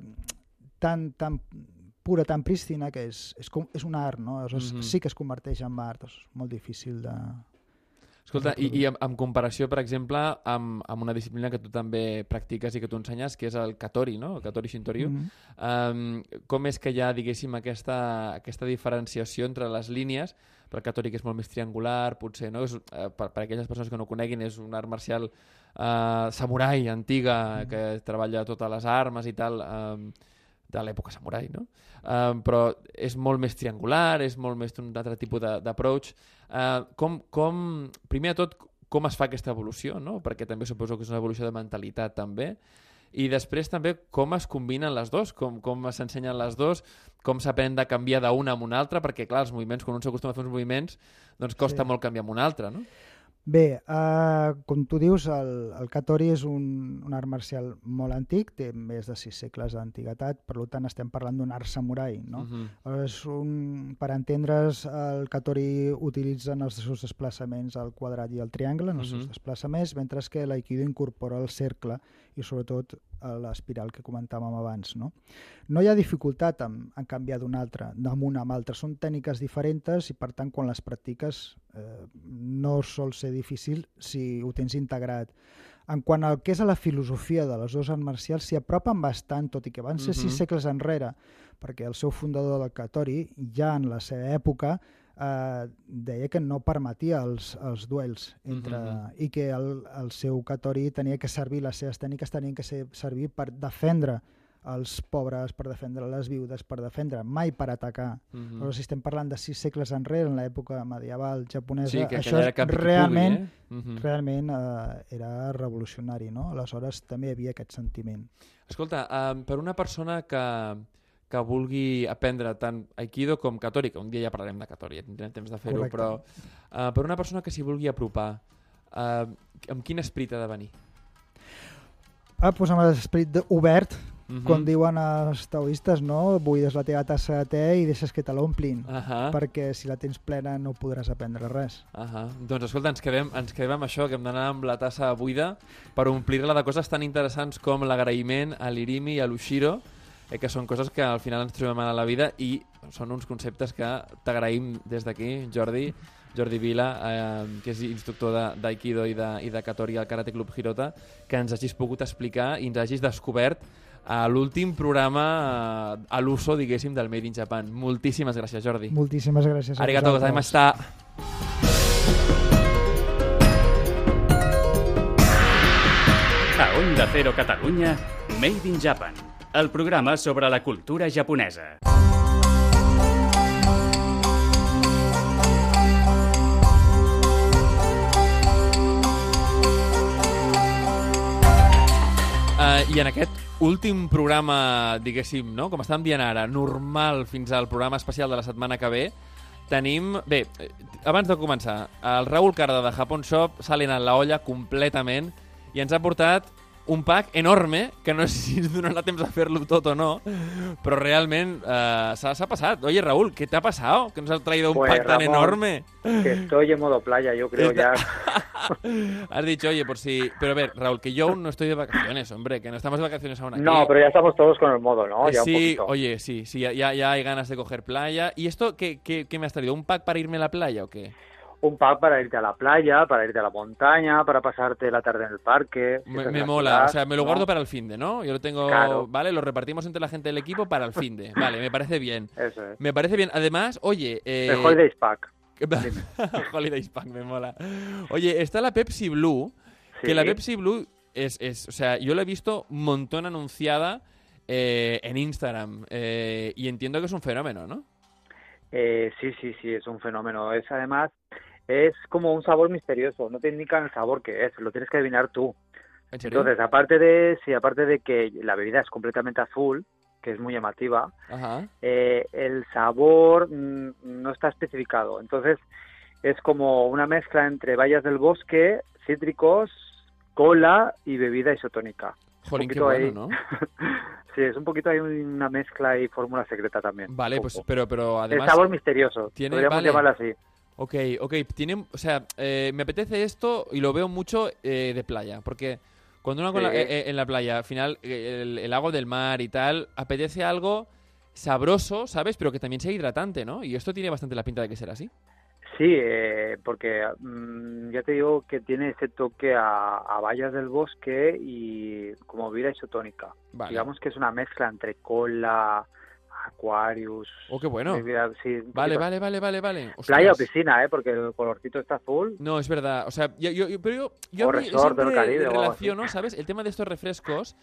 tan, tan pura, tan prístina, que és, és, com, és un art, no? Aleshores, Mhm. sí que es converteix en art, és molt difícil de... Escolta, i, i en, en comparació, per exemple, amb, amb una disciplina que tu també practiques i que tu ensenyes, que és el Katori, no? El Katori Shintoryu. Mhm. Um, com és que hi ha, diguéssim, aquesta, aquesta diferenciació entre les línies, per el Katori que és molt més triangular, potser, no? És, uh, per, per aquelles persones que no coneguin, és un art marcial uh, samurai, antiga, que treballa totes les armes i tal, um, de l'època samurai, no? Um, però és molt més triangular, és molt més un altre tipus d'approach. Uh, com, com, primer de tot, com es fa aquesta evolució, no? Perquè també suposo que és una evolució de mentalitat, també. I després també com es combinen les dos, com, com s'ensenyen les dos, com s'aprèn de canviar d'una amb una altra, perquè clar, els moviments, quan un s'acostuma a fer uns moviments, doncs costa Sí. molt canviar amb un altre, no? Bé, uh, com tu dius, el, el Katori és un, un art marcial molt antic, té més de sis segles d'antiguitat, per tant estem parlant d'un art samurai, no? Mhm. És un, per entendre's, el Katori utilitza en els seus desplaçaments el quadrat i el triangle, en els seus Mhm. desplaçaments, mentre que l'Aikido incorpora el cercle i sobretot eh, l'espiral que comentàvem abans. No, no hi ha dificultat en, en canviar d'un altre, d'un amb altre. Són tècniques diferents i, per tant, quan les practiques eh, no sol ser difícil si ho tens integrat. En quant al que és a la filosofia de les dues arts marcials, s'hi apropen bastant, tot i que van ser Mhm. sis segles enrere, perquè el seu fundador del Katori, ja en la seva època, eh, deia que no permetia els, els duels entre, Mhm. i que el, el seu Katori tenia que servir, les seves tècniques tenien que ser, servir per defendre els pobres, per defendre les viudes, per defendre, mai per atacar. Mhm. Però si estem parlant de sis segles enrere, en l'època medieval japonesa, Sí, que això era cap realment, pugui, eh? Mhm. realment eh, era revolucionari, no? Aleshores també hi havia aquest sentiment. Escolta, um, per una persona que, que vulgui aprendre tant Aikido com Katori, que un dia ja parlarem de Katori, ja tindrem temps de fer-ho, però uh, per una persona que s'hi vulgui apropar, uh, amb quin esperit ha de venir? Ah, doncs amb l'esperit de- obert, Mhm. com diuen els taoistes, no? Buides la teva tassa de te i deixes que te l'omplin, Ahà, perquè si la tens plena no podràs aprendre res. ahà. Doncs escolta, ens quedem, ens quedem amb això, que hem d'anar amb la tassa buida per omplir-la de coses tan interessants com l'agraïment a l'Irimi i a l'Ushiro, eh, que són coses que al final ens trobem a la vida i són uns conceptes que t'agraïm des d'aquí, Jordi, Jordi Vila, eh, que és instructor de- d'Aikido i, de, i de Katori al Karate Club Hirota, que ens hagis pogut explicar i ens hagis descobert a l'últim programa eh, a l'uso, diguéssim, del Made in Japan. Moltíssimes gràcies, Jordi. Moltíssimes gràcies a Arigato gozaimashita. A Onda Cero Catalunya, Made in Japan, el programa sobre la cultura japonesa. Uh, I en aquest últim programa, diguéssim, no? com estàvem dient ara, normal fins al programa especial de la setmana que ve, tenim... Bé, eh, abans de començar, el Raúl Carda de Japón Shop s'ha alinat la olla completament i ens ha portat un pack enorme, que no sé si donarà temps a fer-lo tot o no, però realment eh, s'ha passat. Oye, Raúl, ¿qué te ha pasado? Que nos has traído un Pues, pack tan Ramón, enorme. Que estoy en modo playa, yo creo Está- ya. Has dicho, oye, por si... Pero a ver, Raúl, que yo aún no estoy de vacaciones, hombre, que no estamos de vacaciones aún aquí. No, pero ya estamos todos con el modo, ¿no? Un sí, poquito. oye, sí, sí, ya, ya- ya hay ganas de coger playa. ¿Y esto qué, qué, qué me has traído? ¿Un pack para irme a la playa o qué? Un pack para irte a la playa, para irte a la montaña, para pasarte la tarde en el parque. Me, mola, ciudad, o sea, me lo ¿no? guardo para el fin de, ¿no? Yo lo tengo, Claro. ¿vale? Lo repartimos entre la gente del equipo para el fin de. Vale, me parece bien. Eso es. Me parece bien. Además, oye... Eh... El Holidays Pack. Holidays Pack, me mola. Oye, está la Pepsi Blue, que Sí. la Pepsi Blue es, es, o sea, yo la he visto un montón anunciada eh, en Instagram eh, y entiendo que es un fenómeno, ¿no? Eh, sí, sí, sí, es un fenómeno. Es además, es como un sabor misterioso. No te indican el sabor que es, lo tienes que adivinar tú. ¿En serio? Entonces, aparte de, sí, aparte de que la bebida es completamente azul, que es muy llamativa, Ajá. eh, el sabor mm, no está especificado. Entonces, es como una mezcla entre bayas del bosque, cítricos, cola y bebida isotónica. Jolín, qué bueno, ahí. ¿no? sí, es un poquito ahí una mezcla y fórmula secreta también. Vale, pues, pero, pero El además... sabor misterioso, tiene- podríamos vale. llamarlo así. Ok, ok, tiene, o sea, eh, me apetece esto y lo veo mucho eh, de playa, porque cuando uno la- Sí. eh, eh, en la playa, al final, eh, el, el agua del mar y tal, apetece algo sabroso, ¿sabes? Pero que también sea hidratante, ¿no? Y esto tiene bastante la pinta de que será así. Sí, eh, porque mm, ya te digo que tiene ese toque a, a bayas del bosque y como bebida isotónica. Vale. Digamos que es una mezcla entre cola, Aquarius. Oh, qué bueno. bebida- sí, un Vale, vale, vale, vale, vale. Playa o Ostras. piscina, ¿eh? Porque el colorcito está azul. No, es verdad. O sea, yo, yo- yo- pero yo, yo O a mí resort siempre Caribe relaciono, ¿sabes? El tema de estos refrescos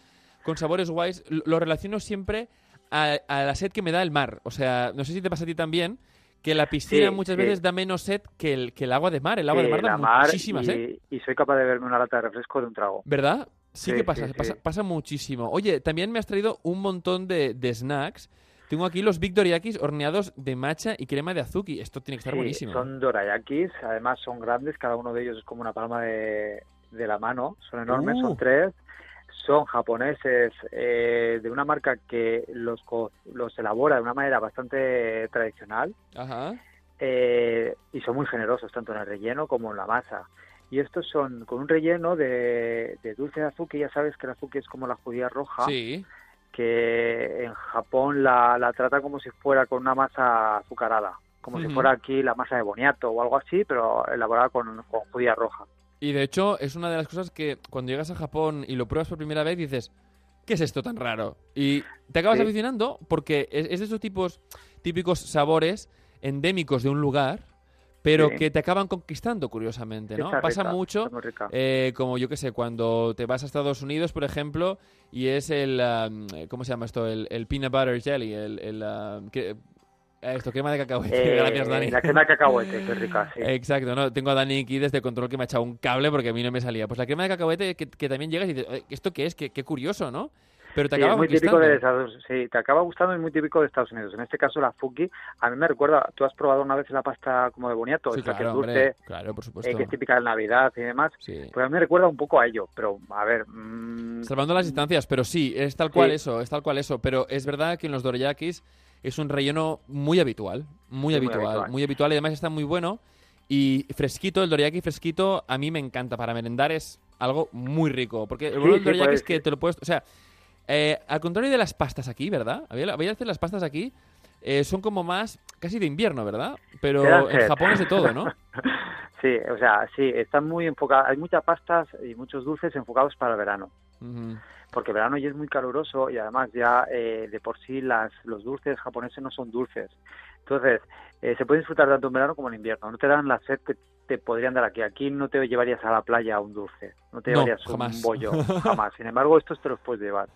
con sabores guays, lo relaciono siempre a, a la sed que me da el mar. O sea, no sé si te pasa a ti también, que la piscina Sí, muchas sí. veces da menos sed que el, que el agua de mar. El agua Sí, de mar da mar muchísima sed. y, y soy capaz de verme una lata de refresco de un trago. ¿Verdad? Sí, Sí, que pasa, sí, pasa, sí. pasa muchísimo. Oye, también me has traído un montón de, de snacks. Tengo aquí los Victoriakis horneados de matcha y crema de azuki. Esto tiene que estar Sí, buenísimo. Son dorayakis, además son grandes, cada uno de ellos es como una palma de, de la mano, son enormes, Uh. son tres, son japoneses eh, de una marca que los, co- los elabora de una manera bastante tradicional Ajá. eh, y son muy generosos tanto en el relleno como en la masa. Y estos son con un relleno de, de dulce de azúcar, ya sabes que el azúcar es como la judía roja, Sí. Que en Japón la, la trata como si fuera con una masa azucarada, como si fuera aquí la masa de boniato o algo así, pero elaborada con, con judía roja. Y de hecho, es una de las cosas que cuando llegas a Japón y lo pruebas por primera vez dices, ¿qué es esto tan raro? Y te acabas Sí. aficionando porque es, es de esos tipos, típicos sabores endémicos de un lugar, pero Sí. que te acaban conquistando, curiosamente, ¿no? Pasa mucho, eh, como yo que sé, cuando te vas a Estados Unidos, por ejemplo, y es el, um, ¿cómo se llama esto? El, el peanut butter jelly, el... el um, que- esto, crema de cacahuete. Eh, Gracias, Dani. La crema de cacahuete, que rica, sí. Exacto, no, tengo a Dani aquí desde control que me ha echado un cable porque a mí no me salía. Pues la crema de cacahuete que, que también llegas y dices, "Oye, ¿esto qué es? Qué, qué curioso, ¿no? Pero te Sí, acaba es muy típico de Estados sí, te acaba gustando y muy típico de Estados Unidos. En este caso la fuki, a mí me recuerda, tú has probado una vez la pasta como de boniato, Sí, esa que claro, es dulce, hombre, claro, por eh, supuesto. que es típica de Navidad y demás. Sí. Pues a mí me recuerda un poco a ello, pero a ver, mm, Salvando las distancias, pero sí, es tal cual Sí. eso, es tal cual eso. Pero es verdad que en los dorayakis es un relleno muy habitual, muy Sí, muy habitual, habitual. muy habitual y además está muy bueno. Y fresquito, el dorayaki fresquito a mí me encanta. Para merendar es algo muy rico. Porque el Sí, del sí, dorayaki puedes- es que te lo puedes... O sea, eh, al contrario de las pastas aquí, ¿verdad? Había, había veces las pastas aquí eh, son como más casi de invierno, ¿verdad? Pero en. Japón es de todo, ¿no? sí, o sea, sí, están muy enfocadas, hay muchas pastas y muchos dulces enfocados para el verano. Porque el verano ya es muy caluroso y además ya eh, de por sí las, los dulces japoneses no son dulces. Entonces, eh, se puede disfrutar tanto en verano como en invierno. No te dan la sed que te podrían dar aquí. Aquí no te llevarías a la playa un dulce, no te No, llevarías jamás. un bollo, jamás. Sin embargo, estos te los puedes llevar.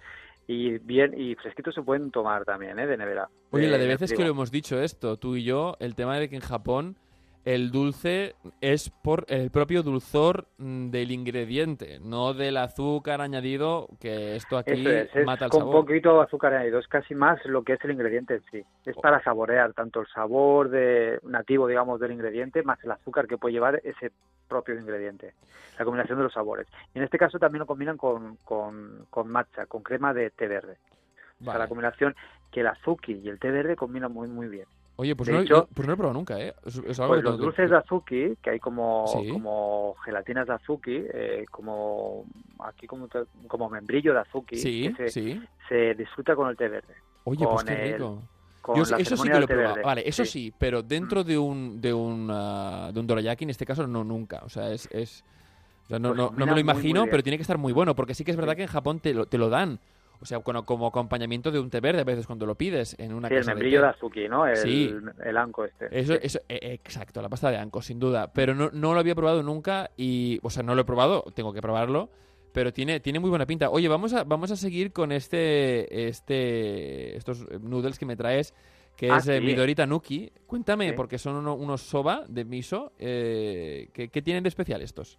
Y bien y fresquitos se pueden tomar también, ¿eh? De nevera. Oye, la de Eh, veces que lo hemos dicho esto, tú y yo, el tema de que en Japón el dulce es por el propio dulzor mm, del ingrediente, no del azúcar añadido, que esto aquí Eso es, es mata el con sabor. poquito azúcar añadido, es casi más lo que es el ingrediente en sí. Es para saborear tanto el sabor de nativo, digamos, del ingrediente, más el azúcar que puede llevar ese propio ingrediente. La combinación de los sabores. Y en este caso también lo combinan con, con, con matcha, con crema de té verde. O sea, Vale. la combinación que el azuki y el té verde combinan muy, muy bien. Oye, pues de no, hecho- no- pues no lo he probado nunca, ¿eh? Es, es algo Pues que los tengo dulces de azuki, que hay como, Sí. como gelatinas de azuki, eh, como aquí como, como membrillo de azuki, Sí, que se, sí. se disfruta con el té verde. Oye, pues qué rico. Yo eso sí que lo he probado. verde. Vale, eso sí, pero dentro de un de un, ah, de un dorayaki, en este caso, no nunca. O sea, es... es o sea, no, Pues no, no me lo muy, muy imagino, bien. pero tiene que estar muy bueno, porque sí que es verdad Sí. que en Japón te lo, te lo dan. O sea, como, como acompañamiento de un té verde a veces cuando lo pides en una Sí, el casa membrillo de té. azuki, ¿no? El, Sí. el anco este. Eso, Sí. eso, eh, exacto, la pasta de anco, sin duda. Pero no, no lo había probado nunca y, o sea, no lo he probado, tengo que probarlo, pero tiene, tiene muy buena pinta. Oye, vamos a, vamos a seguir con este, este, estos noodles que me traes, que Ah, es eh, sí. Midori Tanuki. Cuéntame, Sí. porque son uno- unos soba de miso, eh, ¿qué, qué tienen de especial estos?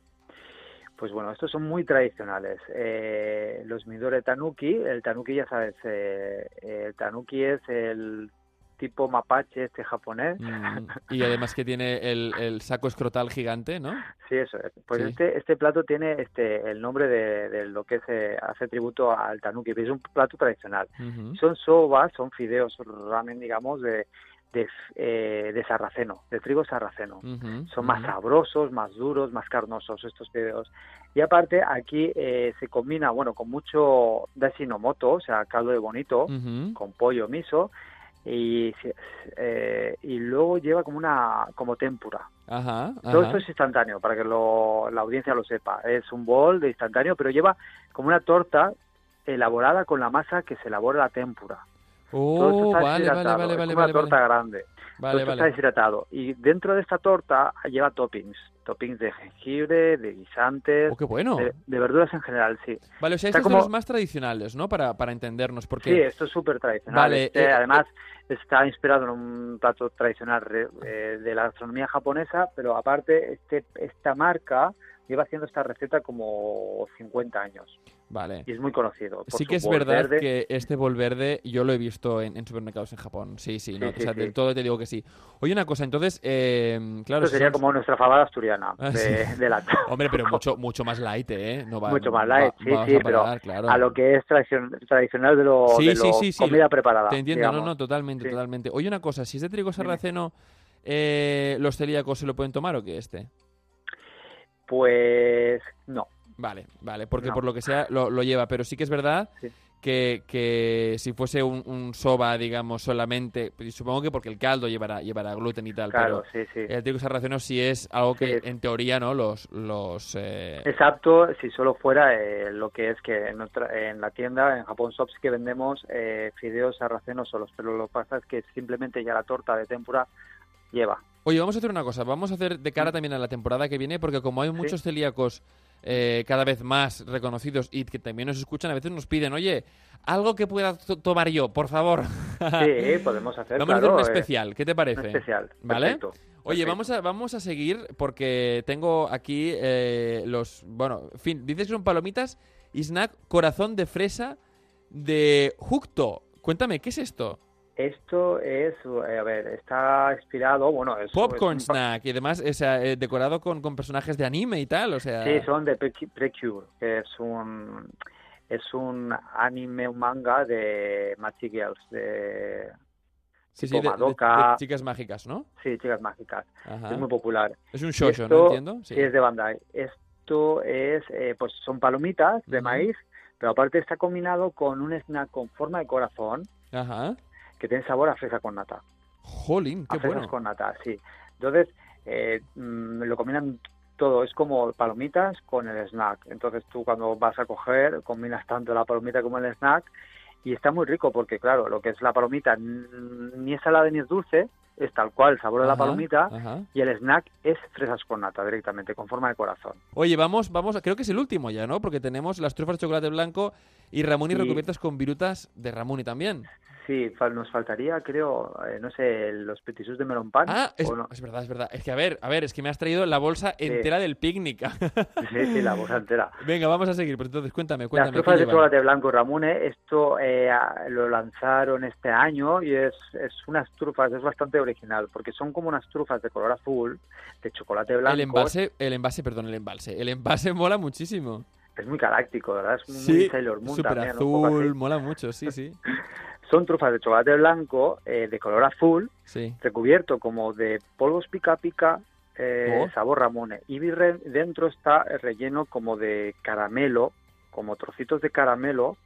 Pues bueno, estos son muy tradicionales. Eh, los Midore Tanuki, el Tanuki ya sabes, eh, el Tanuki es el tipo mapache este japonés. Mm, Y además que tiene el, el saco escrotal gigante, ¿no? Sí, eso es. Pues Sí. este, este plato tiene este el nombre de, de lo que se hace tributo al tanuki, es un plato tradicional. Ujú. Son sobas, son fideos ramen, digamos, de, de, eh, de sarraceno, de trigo sarraceno. Son más sabrosos, más duros, más carnosos estos fideos. Y aparte aquí eh, se combina, bueno, con mucho dasinomoto, o sea, caldo de bonito, con pollo miso, y, eh, y luego lleva como una como tempura. Ajá, Todo ajá. esto es instantáneo, para que lo- la audiencia lo sepa. Es un bol de instantáneo, pero lleva como una torta elaborada con la masa que se elabora la tempura. Oh, está vale, vale, deshidratado, vale, es vale, una torta vale. grande. Todo Vale, está deshidratado. Y dentro de esta torta lleva toppings. Toppings de jengibre, de guisantes, Oh, qué bueno. de, de verduras en general, sí. Vale, o sea, estos son como- los más tradicionales, ¿no? Para, para entendernos, porque... Sí, esto es súper tradicional. Vale, Este, eh, además, está inspirado en un plato tradicional eh, de la gastronomía japonesa, pero aparte, este, esta marca lleva haciendo esta receta como 50 años Vale. y es muy conocido. por Sí que es verdad verde. que este bol verde yo lo he visto en, en supermercados en Japón. Sí, sí, no, Sí, sí, o sea, sí. del todo te digo que sí. Oye, una cosa, entonces, eh, claro... Esto si sería como nuestra fabada asturiana Ah, de, de la Hombre, pero mucho mucho más light, ¿eh? No va, mucho más va- light, sí, sí, a pero claro. a lo que es tradicion- tradicional de lo, de lo sí, sí. comida preparada. Te entiendo, no, digamos. no, totalmente, totalmente. Oye, una cosa, si es de trigo sarraceno, eh, ¿los celíacos se lo pueden tomar o qué este? Pues no. Vale, vale, porque No. por lo que sea lo, lo lleva, pero sí que es verdad Sí. que, que si fuese un, un soba, digamos, solamente, supongo que porque el caldo llevará, llevará gluten y tal, Claro, pero sí, sí. el trigo sarraceno sí es algo que en teoría, ¿no? Los, los eh, Es apto si solo fuera eh, lo que es que en, otra- en la tienda, en Japón Shop, sí que vendemos eh, fideos sarracenos solos, pero lo que pasa es que simplemente ya la torta de tempura lleva. Oye, vamos a hacer una cosa. Vamos a hacer de cara también a la temporada que viene, porque como hay muchos celíacos eh, cada vez más reconocidos y que también nos escuchan, a veces nos piden, oye, algo que pueda to- tomar yo, por favor. Sí, podemos hacer, Vamos a hacer claro, un eh, especial. ¿Qué te parece? un especial. ¿Vale? Perfecto, Oye, perfecto. vamos a, vamos a seguir porque tengo aquí eh, los... Bueno, en fin, dices que son palomitas y snack corazón de fresa de Jucto. Cuéntame, ¿qué es esto? Esto es, eh, a ver, está inspirado, bueno, es... Popcorn es un snack y además es, eh, decorado con, con personajes de anime y tal, o sea... Sí, son de Pre- Precure, que es un es un anime, un manga de Magic Girls, de Sí, tipo sí, de- de, Madoka. de chicas mágicas, ¿no? sí, chicas mágicas. Ajá. Es muy popular. Es un shoujo, esto- ¿no? Entiendo. Sí. es de Bandai. Esto es, eh, pues son palomitas de maíz, pero aparte está combinado con un snack con forma de corazón Ajá. Que tiene sabor a fresa con nata. Jolín, qué a fresas bueno. con nata, sí. Entonces, eh, mm, lo combinan todo, es como palomitas con el snack. Entonces tú cuando vas a coger, combinas tanto la palomita como el snack y está muy rico porque, claro, lo que es la palomita ni es salada ni es dulce, es tal cual el sabor de la palomita ajá. y el snack es fresas con nata directamente, con forma de corazón. Oye, vamos, vamos, creo que es el último ya, ¿no? Porque tenemos las trufas de chocolate blanco y Ramón y recubiertas con virutas de Ramón y también. Sí, fal- nos faltaría, creo, eh, no sé, los petisús de melón pan. Ah, es, ¿o no? es verdad, es verdad. Es que a ver, a ver, es que me has traído la bolsa entera del picnic. Sí, sí, la bolsa entera. Venga, vamos a seguir. Pues entonces, cuéntame, Las cuéntame. ¿qué trufas de chocolate blanco Ramune, esto eh, lo lanzaron este año y es, es unas trufas, es bastante original, porque son como unas trufas de color azul, de chocolate blanco. El envase, el envase, perdón, el embalse. El envase mola muchísimo. Es muy galáctico, ¿verdad? Es muy Sí, Sailor Moon también, así. azul, mola mucho, sí, sí. Son trufas de chocolate blanco eh, de color azul, Sí. recubierto como de polvos pica pica, eh, Oh. sabor Ramune. Y dentro está relleno como de caramelo, como trocitos de caramelo,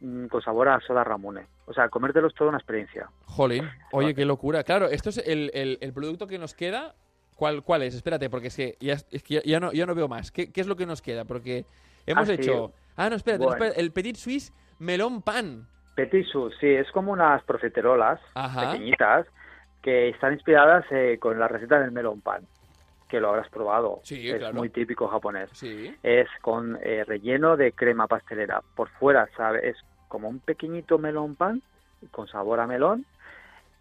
mm, con sabor a soda Ramune. O sea, comértelo es toda una experiencia. Jolín, oye, qué locura. Claro, esto es el, el- el producto que nos queda. ¿Cuál, ¿Cuál es? Espérate, porque es que ya, es que ya, ya no, ya no veo más. ¿Qué, qué es lo que nos queda? Porque hemos Ah, sí. hecho... Ah, no, espérate, no, Bueno. espérate, el Petit Suisse melón pan. Petit Sous, sí, es como unas profiterolas Ajá. pequeñitas que están inspiradas eh, con la receta del melón pan, que lo habrás probado. Sí, es claro. muy típico japonés. Sí. Es con eh, relleno de crema pastelera. Por fuera, sabe, es como un pequeñito melón pan con sabor a melón,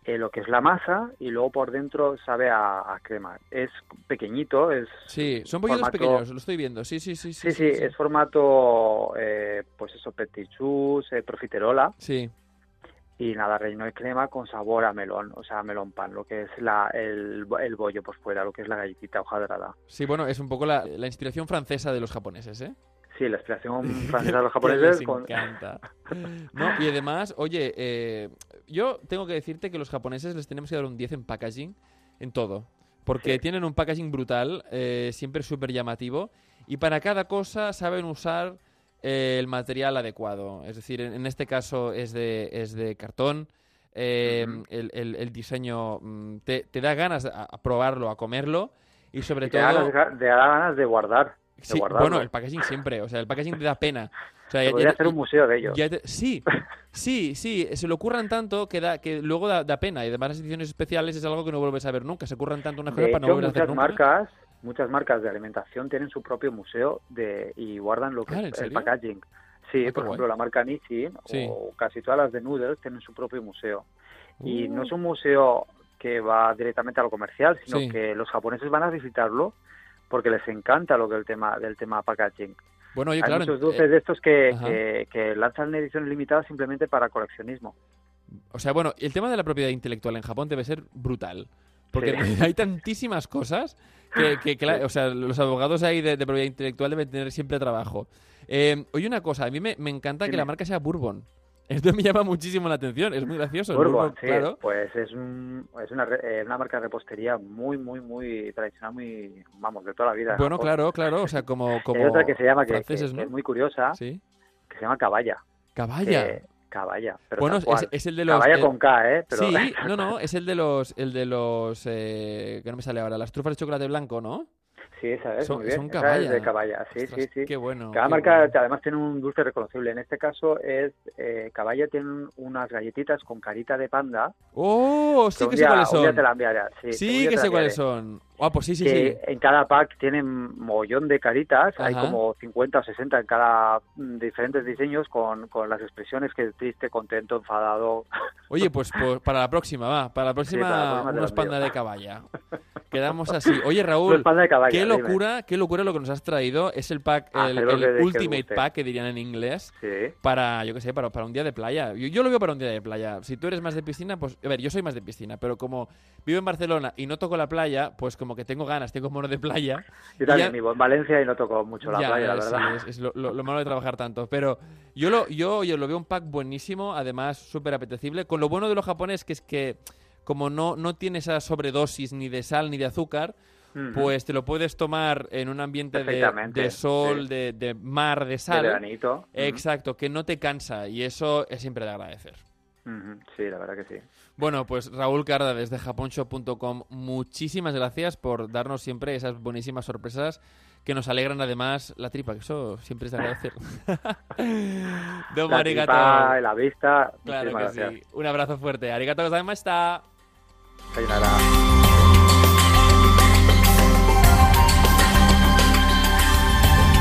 eh, lo que es la masa, y luego por dentro sabe a, a crema. Es pequeñito, es Sí, son Formato- pequeños, lo estoy viendo. Sí, sí, sí. Sí, Sí, sí, es formato, eh, pues eso, petit choux, eh, profiterola, Sí. y nada, relleno de crema con sabor a melón, o sea, melón pan, lo que es la, el, el bollo por fuera, lo que es la galletita hojadrada. Sí, bueno, es un poco la, la inspiración francesa de los japoneses, ¿eh? Sí, la inspiración francesa de los japoneses. Les con- encanta. No, y además, oye, eh, yo tengo que decirte que los japoneses les tenemos que dar un 10 en packaging, en todo. Porque Sí. tienen un packaging brutal, eh, siempre súper llamativo, y para cada cosa saben usar eh, el material adecuado. Es decir, en, en este caso es de, es de cartón. Ujú. el, el- el diseño mm, te, te da ganas a, a probarlo, a comerlo, y sobre te todo... da, te da ganas de guardar. Sí, bueno, el packaging siempre, o sea, el packaging te da pena. O sea, Se ya- podría ya- hacer un museo de ellos. te- sí, sí, sí, se lo curran tanto que, da, que luego da, da pena. Y además las ediciones especiales es algo que no vuelves a ver nunca. Se curran tanto unas cosas para no volver a hacer muchas nunca. marcas, muchas marcas de alimentación tienen su propio museo de y guardan lo que Ah, ¿en es el packaging. Sí, Ah, por guay. ejemplo, la marca Nissin Sí. o casi todas las de Noodles tienen su propio museo. Y Uh. no es un museo que va directamente a lo comercial, sino Sí. que los japoneses van a visitarlo porque les encanta lo que el tema del tema packaging. Bueno, oye, Hay claro. muchos eh, dulces de estos que, que, que lanzan ediciones limitadas simplemente para coleccionismo. o sea, bueno, el tema de la propiedad intelectual en Japón debe ser brutal. Porque Sí. hay tantísimas cosas que, que, que la- o sea, los abogados ahí de, de propiedad intelectual deben tener siempre trabajo. Eh, oye, una cosa, a mí me, me encanta que la marca sea Bourbon. Esto me llama muchísimo la atención, es muy gracioso. Bourbon, sí, claro. pues es, un, es una, eh, una marca de repostería muy, muy, muy tradicional, muy, vamos, de toda la vida. en Bueno, claro, claro, o sea, como, como Hay otra que se llama, que, que- franceses, que ¿no? es muy curiosa, Sí. que se llama Caballa. Caballa. que- Caballa, pero bueno, es, el de los... Caballa con K, ¿eh? Pero, Sí, no, no, es el de los... El de los... Eh, que no me sale ahora, las trufas de chocolate blanco, ¿no? Sí, esa es, Son- muy bien. son esa es de Caballa, sí, Ostras, sí, sí. Qué bueno. Cada qué marca bueno. además tiene un dulce reconocible. En este caso es eh, Caballa tiene unas galletitas con carita de panda. ¡Oh! Sí que sé cuáles Un día son. te la enviaré. Sí, que sé cuáles son. Ah, pues sí, sí, que sí. en cada pack tienen mollón de caritas, hay Ajá. como 50 o 60 en cada mm, diferentes diseños con, con las expresiones que triste, contento, enfadado. Oye, pues, pues para la próxima, va. Para la próxima, para la próxima unos panda de caballa. Quedamos así. Oye, Raúl, caballo, qué dime. locura, qué locura lo que nos has traído. Es el pack, Ah, el, el que- que Ultimate guste. Pack, que dirían en inglés. Sí. para, yo qué sé, para, para un día de playa. Yo, yo lo veo para un día de playa. Si tú eres más de piscina, pues, a ver, yo soy más de piscina, pero como vivo en Barcelona y no toco la playa, pues como que tengo ganas, tengo mono de playa. Yo también ya- vivo en Valencia y no toco mucho la Ya, playa, la sí, verdad. es, es lo, lo- lo malo de trabajar tanto. Pero yo lo, yo, yo lo veo un pack buenísimo, además súper apetecible. Con lo bueno de lo japonés, que es que como no, no tiene esa sobredosis ni de sal ni de azúcar, pues te lo puedes tomar en un ambiente de, de sol, sí. de, de mar, de de sal. veranito. Ujú. Exacto, que no te cansa y eso es siempre de agradecer. Sí, la verdad que sí. Bueno, pues Raúl Carda desde japonshop.com, muchísimas gracias por darnos siempre esas buenísimas sorpresas que nos alegran además la tripa, que eso siempre es de agradecer. Domo La arigato. tripa, la vista, Claro que gracias. sí. Un abrazo fuerte. Arigato gozaimashita. Sayonara.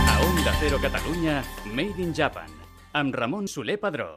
A Onda Cero Catalunya, Made in Japan, amb Ramon Soler Padró.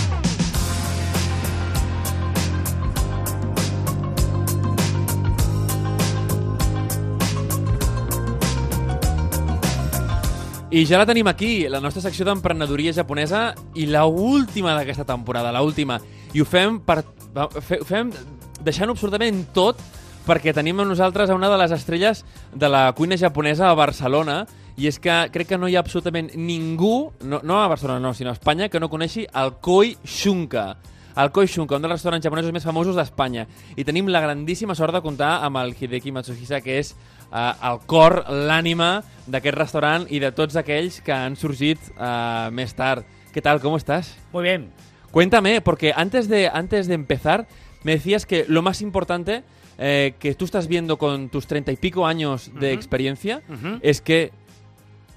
I ja la tenim aquí, la nostra secció d'emprenedoria japonesa i la última d'aquesta temporada, la última. I ho fem, per, ho fem deixant absolutament tot perquè tenim amb nosaltres a una de les estrelles de la cuina japonesa a Barcelona i és que crec que no hi ha absolutament ningú, no, no a Barcelona no, sinó a Espanya, que no coneixi el Koi Shunka. El Koi Shunka, un dels restaurants japonesos més famosos d'Espanya. I tenim la grandíssima sort de comptar amb el Hideki Matsuhisa, que és eh, el cor, l'ànima d'aquest restaurant i de tots aquells que han sorgit eh, més tard. ¿Qué tal? ¿Cómo estás? Muy bien. Cuéntame, porque antes de, antes de empezar me decías que lo más importante eh, que tú estás viendo con tus treinta y pico años de experiencia es que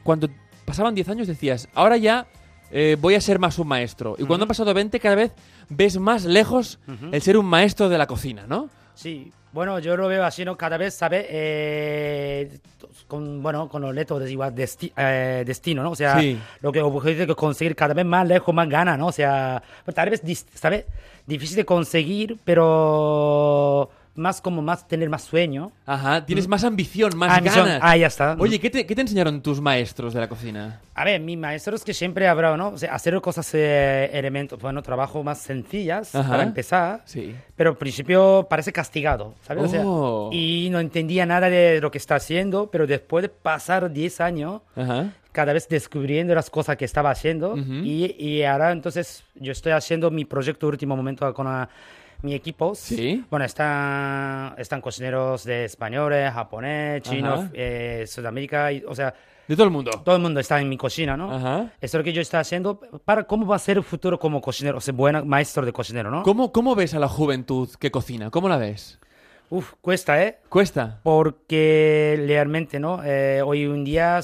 cuando pasaban 10 años decías, ahora ya eh, voy a ser más un maestro. Y cuando han pasado 20, cada vez ves más lejos el ser un maestro de la cocina, ¿no? Sí, bueno, yo lo veo así, ¿no? Cada vez, ¿sabes? Eh, con, bueno, con los letras igual desti- eh, destino, ¿no? O sea, Sí. lo que objetivo es conseguir cada vez más lejos, más gana, ¿no? O sea, pues, tal vez, ¿sabes? Difícil de conseguir, pero más como más tener más sueño. Ajá, tienes más ambición, más Ambición. ganas. Ah, ya está. Oye, ¿qué te, qué te enseñaron tus maestros de la cocina? A ver, mi maestro es que siempre habrá, ¿no? O sea, hacer cosas, eh, elementos, bueno, trabajo más sencillas Ajá. para empezar. Sí. Pero al principio parece castigado, ¿sabes? O sea, Oh. y no entendía nada de lo que está haciendo, pero después de pasar 10 años, Ajá. cada vez descubriendo las cosas que estaba haciendo, Ujú. y, y ahora entonces yo estoy haciendo mi proyecto último momento con ah, mi equipo. Sí. Bueno, están, están cocineros de españoles, japonés, chinos, eh, Sudamérica, y, o sea, De todo el mundo. todo el mundo está en mi cocina, ¿no? Ajá. Eso es lo que yo estoy haciendo para cómo va a ser el futuro como cocinero, o sea, buen maestro de cocinero, ¿no? ¿Cómo, ¿Cómo ves a la juventud que cocina? ¿Cómo la ves? Uf, cuesta, ¿eh? ¿Cuesta? Porque realmente, ¿no? Eh, hoy en día,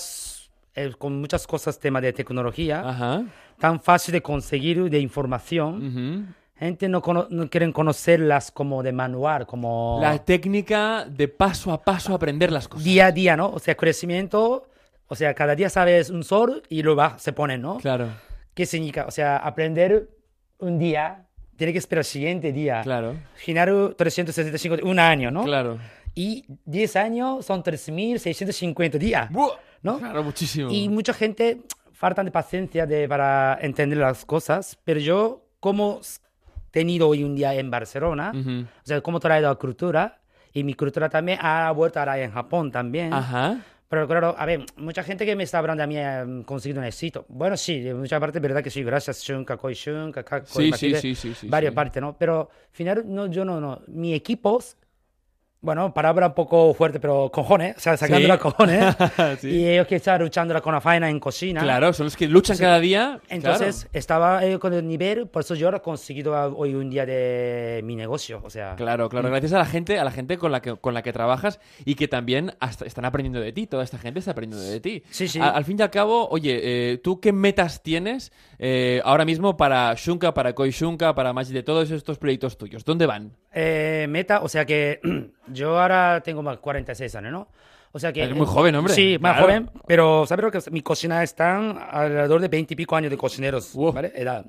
eh, con muchas cosas, tema de tecnología, Ajá. tan fácil de conseguir de información, Ujú. Gente no, cono- no quieren conocerlas como de manual, como La técnica de paso a paso aprender las cosas. día a día, ¿no? O sea, crecimiento, o sea, cada día sabes un sol y lo va, se pone, ¿no? Claro, ¿Qué significa? O sea, aprender un día, tiene que esperar el siguiente día. claro, Ginar 365, un año, ¿no? claro. Y 10 años son 3.650 días, ¿no? Claro, muchísimo. Y mucha gente falta de paciencia de, para entender las cosas, pero yo, como tenido hoy un día en Barcelona, Ujú. o sea, como he traído la cultura, y mi cultura también ha vuelto ahora en Japón también. Ajá. Pero claro, a ver, mucha gente que me está hablando a mí eh, conseguido un éxito. Bueno, sí, de mucha parte es verdad que sí, gracias Shunka, Koi Shunka, Koi Sí, sí, sí, sí, Varias partes, ¿no? Pero al final, no, yo no, no. Mi equipo, bueno, palabra un poco fuerte, pero cojones, o sea, sacando Sí. cojones. Sí. Y ellos que están luchando con la faena en cocina. Claro, son los que luchan Sí. cada día. Entonces, estaba eh, con el nivel, por eso yo he conseguido hoy un día de mi negocio, o sea... Claro, claro, gracias a la gente, a la gente con la que con la que trabajas y que también hasta están aprendiendo de ti. Toda esta gente está aprendiendo de ti. Sí, sí. A- al fin y al cabo, oye, eh, ¿tú qué metas tienes eh, ahora mismo para Shunka, para Koi Shunka, para Magic de todos estos proyectos tuyos? ¿Dónde van? Eh, meta, o sea que yo ahora tengo más 46 años, ¿no? O sea que... Eres muy joven, hombre. Sí, más Claro. joven, pero ¿sabes lo que? Mi cocina están alrededor de 20 y pico años de cocineros, Wow. ¿vale? Edad.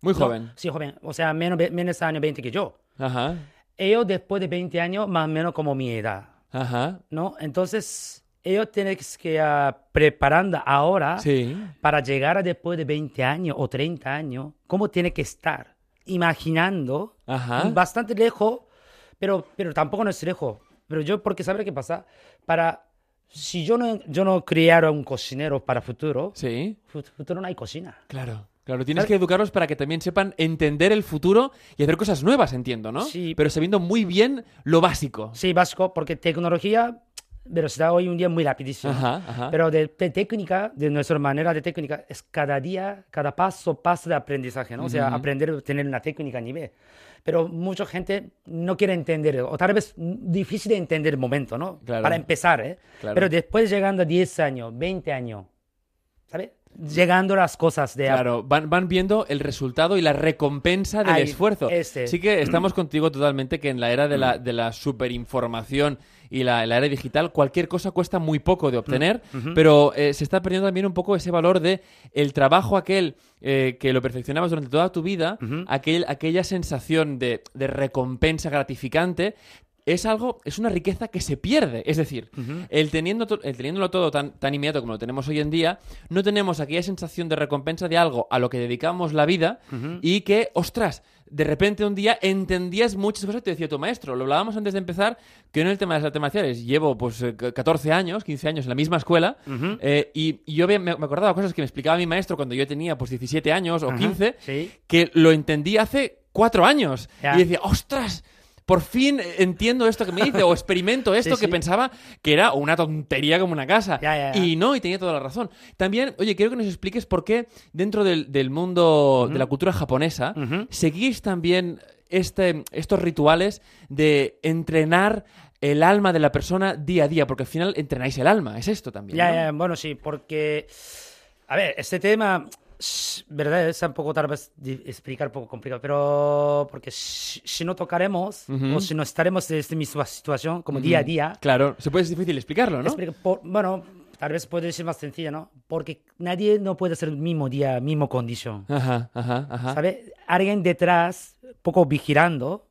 Muy No, joven. sí, joven. O sea, menos, menos años 20 que yo. Ajá, Ellos después de 20 años, más o menos como mi edad, ajá. ¿no? Entonces, ellos tienen que uh, preparando ahora Sí. para llegar a después de 20 años o 30 años, cómo tiene que estar, imaginando, Ajá. bastante lejos, pero, pero tampoco no es lejos. Pero yo, porque ¿sabes qué pasa? Para, si yo no, yo no criara un cocinero para futuro, Sí. fu- futuro no hay cocina. Claro. Claro, tienes que educarlos para que también sepan entender el futuro y hacer cosas nuevas, entiendo, ¿no? Sí. Pero sabiendo muy bien lo básico. Sí, básico, porque tecnología, velocidad hoy un día muy rapidísimo. Ajá, ajá. Pero de, de técnica, de nuestra manera de técnica, es cada día, cada paso, paso de aprendizaje, ¿no? O sea, Ujú. aprender, tener una técnica a nivel. Pero mucha gente no quiere entender, o tal vez difícil de entender el momento, ¿no? Claro. Para empezar, ¿eh? Claro. Pero después llegando a 10 años, 20 años. Llegando las cosas de... Claro, van, van viendo el resultado y la recompensa del esfuerzo. Sí que estamos contigo totalmente que en la era de la, de la superinformación y la, la era digital, cualquier cosa cuesta muy poco de obtener, pero eh, se está perdiendo también un poco ese valor de el trabajo aquel eh, que lo perfeccionabas durante toda tu vida, aquel, aquella sensación de, de recompensa gratificante, es algo, es una riqueza que se pierde. Es decir, el, teniendo to- el teniéndolo todo tan, tan inmediato como lo tenemos hoy en día, no tenemos aquella sensación de recompensa de algo a lo que dedicamos la vida y que, ostras, de repente un día entendías muchas cosas que te decía tu maestro. Lo hablábamos antes de empezar, que en el tema de las artes marciales llevo pues eh, 14 años, 15 años en la misma escuela eh, y, y yo me, me acordaba cosas que me explicaba mi maestro cuando yo tenía pues 17 años o Ajá, 15 sí. que lo entendí hace cuatro años. Ya. Y decía, ostras, por fin entiendo esto que me dice, o experimento esto Sí, que sí. pensaba que era una tontería como una casa. Ya, ya, ya. Y no, y tenía toda la razón. También, oye, quiero que nos expliques por qué dentro del, del mundo de la cultura japonesa seguís también este, estos rituales de entrenar el alma de la persona día a día, porque al final entrenáis el alma, es esto también. Ya, ¿no? ya, bueno, sí, porque... A ver, este tema verdad es un poco tal vez explicar un poco complicado, pero porque si no tocaremos Ujú. o si no estaremos en esta misma situación como día a día, Claro, se puede es difícil explicarlo, ¿no? explica- por- bueno, tal vez puede ser más sencillo, ¿no? Porque nadie no puede ser el mismo día, mismo condición. Ajá, ajá, ajá. ¿Sabe? Alguien detrás, poco vigilando,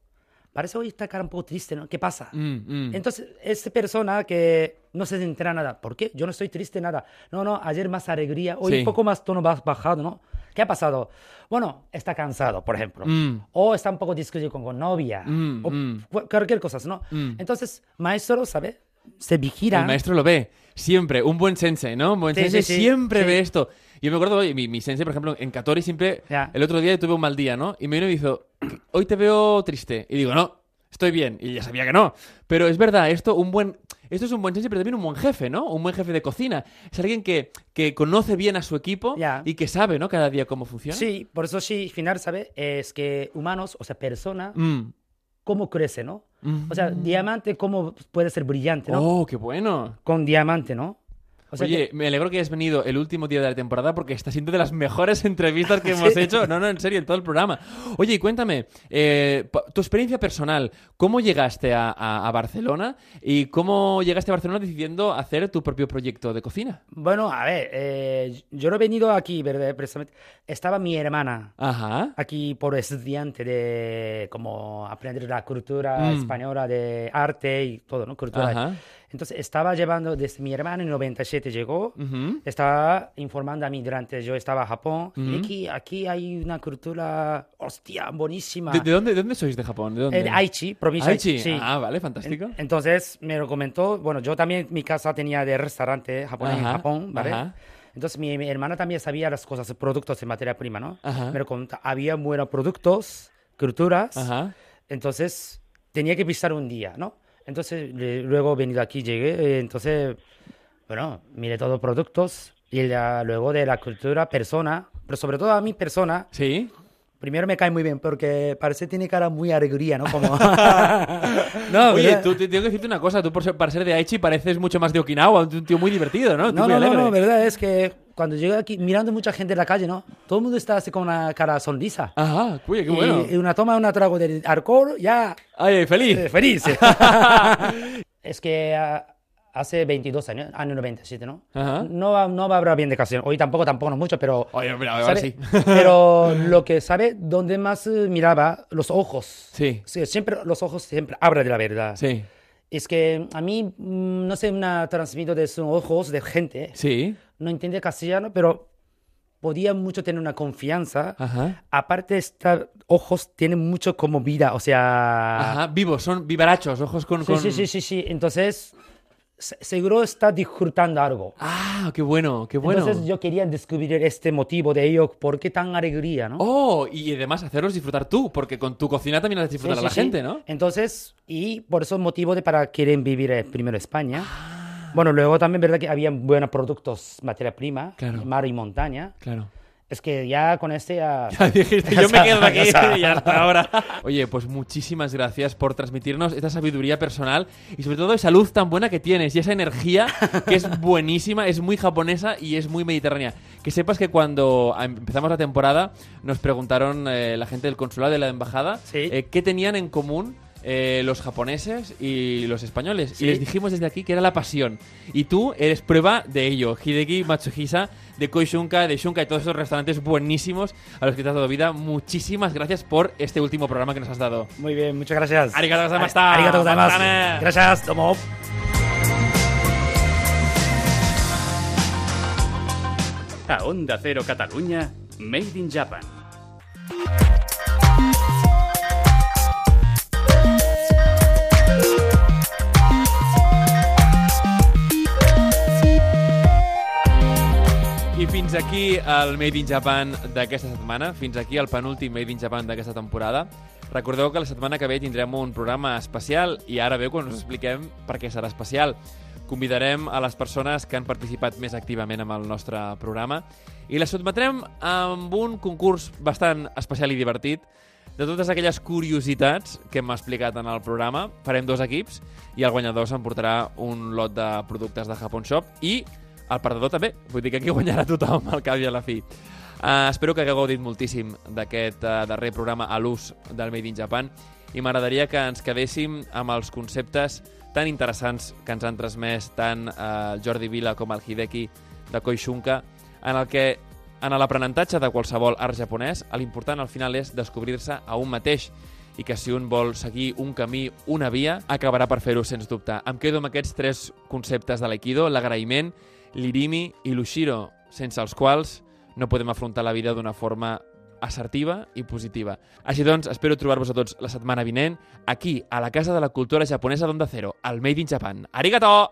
parece hoy esta cara un poco triste, ¿no? ¿Qué pasa? Mm, mm. Entonces, esa persona que no se entera nada, ¿por qué? Yo no estoy triste nada. No, no, ayer más alegría, hoy Sí. un poco más tono más bajado, ¿no? ¿Qué ha pasado? Bueno, está cansado, por ejemplo. Mm. O está un poco discutido con, con novia. Mm, o mm. cu- cualquier cosa, ¿no? Mm. Entonces, maestro, ¿sabe? Se vigila. El maestro lo ve. Siempre. Un buen sensei, ¿no? Un buen Sí, sensei sí, siempre ve esto. Yo me acuerdo, oye, mi, mi sensei, por ejemplo, en Katori siempre... Ya. El otro día tuve un mal día, ¿no? Y me vino y me dijo, hoy te veo triste. Y digo, no, estoy bien. Y ya sabía que no. Pero es verdad, esto, un buen... Esto es un buen sensei, pero también un buen jefe, ¿no? Un buen jefe de cocina. Es alguien que, que conoce bien a su equipo Ya. y que sabe, ¿no? Cada día cómo funciona. Sí, por eso sí, al final, ¿sabe? Es que humanos, o sea, persona, Mm. cómo crece, ¿no? Mm. O sea, diamante, cómo puede ser brillante, ¿no? Oh, qué bueno. Con diamante, ¿no? O sea Oye, que- me alegro que hayas venido el último día de la temporada porque está siendo de las mejores entrevistas que hemos hecho. No, no, en serio, en todo el programa. Oye, y cuéntame, eh, tu experiencia personal, ¿cómo llegaste a, a- a Barcelona y cómo llegaste a Barcelona decidiendo hacer tu propio proyecto de cocina? Bueno, a ver, eh, yo no he venido aquí, ¿verdad? Precisamente. Estaba mi hermana Ajá. aquí por estudiante de como aprender la cultura Mm. española de arte y todo, ¿no? Cultura. Entonces estaba llevando, desde mi hermana en 97 llegó, Ujú. estaba informando a mí durante, yo estaba a Japón, y Ujú. aquí, aquí hay una cultura, hostia, buenísima. ¿De, de dónde, de dónde sois de Japón? ¿De dónde? En Aichi, provincia Aichi. Aichi, sí. Ah, vale, fantástico. En- entonces me lo comentó, bueno, yo también mi casa tenía de restaurante japonés en Ajá, Japón, ¿vale? ajá. Entonces mi, mi hermana también sabía las cosas, productos de materia prima, ¿no? Ajá. Me lo comentó, había buenos productos, culturas, Ajá. entonces tenía que visitar un día, ¿no? Entonces luego venido aquí, llegué, eh, entonces, bueno, miré todos los productos y la- luego de la cultura, persona, pero sobre todo a mi persona, ¿Sí? primero me cae muy bien porque parece que tiene cara muy alegría, ¿no? Como... no, Oye, ¿verdad? tú, te tengo que decirte una cosa. Tú, por ser, para ser de Aichi, pareces mucho más de Okinawa. Un tío muy divertido, ¿no? No, no, no, no, verdad es que cuando llegué aquí, mirando mucha gente en la calle, ¿no? Todo el mundo está así con una cara sonrisa. Ajá, oye, qué y, bueno. y una toma, una trago de alcohol, ya Ay, feliz. eh, feliz. es que ah, hace 22 años, año 97, ¿no? Ajá. No va, no va a hablar bien de canción. Hoy tampoco, tampoco no mucho, pero... Oye, mira, ahora ¿sabe? sí. Pero lo que sabe, donde más eh, miraba, los ojos. Sí. Sí, siempre los ojos siempre hablan de la verdad. Sí. Es que a mí, mm, no sé, una transmito de sus ojos de gente. Sí. No entiende castellano, pero podía mucho tener una confianza. Ajá. Aparte, estos ojos tienen mucho como vida, o sea... Ajá, vivos, son vivarachos, ojos con... Sí, con... sí, sí, sí, sí. Entonces, seguro está disfrutando algo. Ah, qué bueno, qué bueno. Entonces yo quería descubrir este motivo de ello, ¿por qué tan alegría, no? Oh, y además hacerlos disfrutar tú, porque con tu cocina también haces disfrutar sí, a la sí. gente, ¿no? Entonces, y por eso motivo de para quieren vivir eh, primero España. Ah. Bueno, luego también verdad que había buenos productos, materia prima, Claro. mar y montaña. Claro. Es que ya con este ya... Ya dijiste, yo me quedo aquí Ya y hasta ahora. Oye, pues muchísimas gracias por transmitirnos esta sabiduría personal y sobre todo esa luz tan buena que tienes y esa energía que es buenísima, es muy japonesa y es muy mediterránea. Que sepas que cuando em- empezamos la temporada nos preguntaron eh, la gente del consulado de la embajada Sí. eh, qué tenían en común eh, los japoneses y los españoles. Sí. Y les dijimos desde aquí que era la pasión. Y tú eres prueba de ello. Hideki Matsuhisa, de Koishunka, de Shunka y todos esos restaurantes buenísimos a los que te has dado vida. Muchísimas gracias por este último programa que nos has dado. Muy bien, muchas gracias. Arigato gozaimashita. Arigato gozaimasu. Matane. Gracias, tomo. A Onda Cero Catalunya, Made in Japan. Fins aquí el Made in Japan d'aquesta setmana, fins aquí el penúltim Made in Japan d'aquesta temporada. Recordeu que la setmana que ve tindrem un programa especial i ara ve quan us expliquem per què serà especial. Convidarem a les persones que han participat més activament amb el nostre programa i les sotmetrem amb un concurs bastant especial i divertit de totes aquelles curiositats que hem explicat en el programa. Farem dos equips i el guanyador s'emportarà un lot de productes de Japon Shop i el perdedor també. Vull dir que aquí guanyarà tothom al cap i a la fi. Uh, espero que hagueu gaudit moltíssim d'aquest uh, darrer programa a l'ús del Made in Japan i m'agradaria que ens quedéssim amb els conceptes tan interessants que ens han transmès tant uh, el Jordi Vila com el Hideki de Koishunka, en el que en l'aprenentatge de qualsevol art japonès, l'important al final és descobrir-se a un mateix i que si un vol seguir un camí, una via, acabarà per fer-ho, sens dubte. Em quedo amb aquests tres conceptes de l'Aikido, l'agraïment, l'irimi i l'ushiro, sense els quals no podem afrontar la vida d'una forma assertiva i positiva. Així doncs, espero trobar-vos a tots la setmana vinent aquí, a la Casa de la Cultura Japonesa d'Onda Cero, al Made in Japan. Arigato!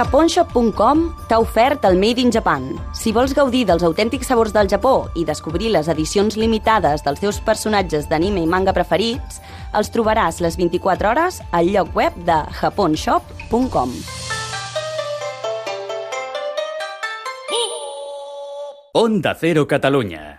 Japonshop.com t'ha ofert el Made in Japan. Si vols gaudir dels autèntics sabors del Japó i descobrir les edicions limitades dels teus personatges d'anime i manga preferits, els trobaràs les 24 hores al lloc web de japonshop.com. Onda Cero Catalunya.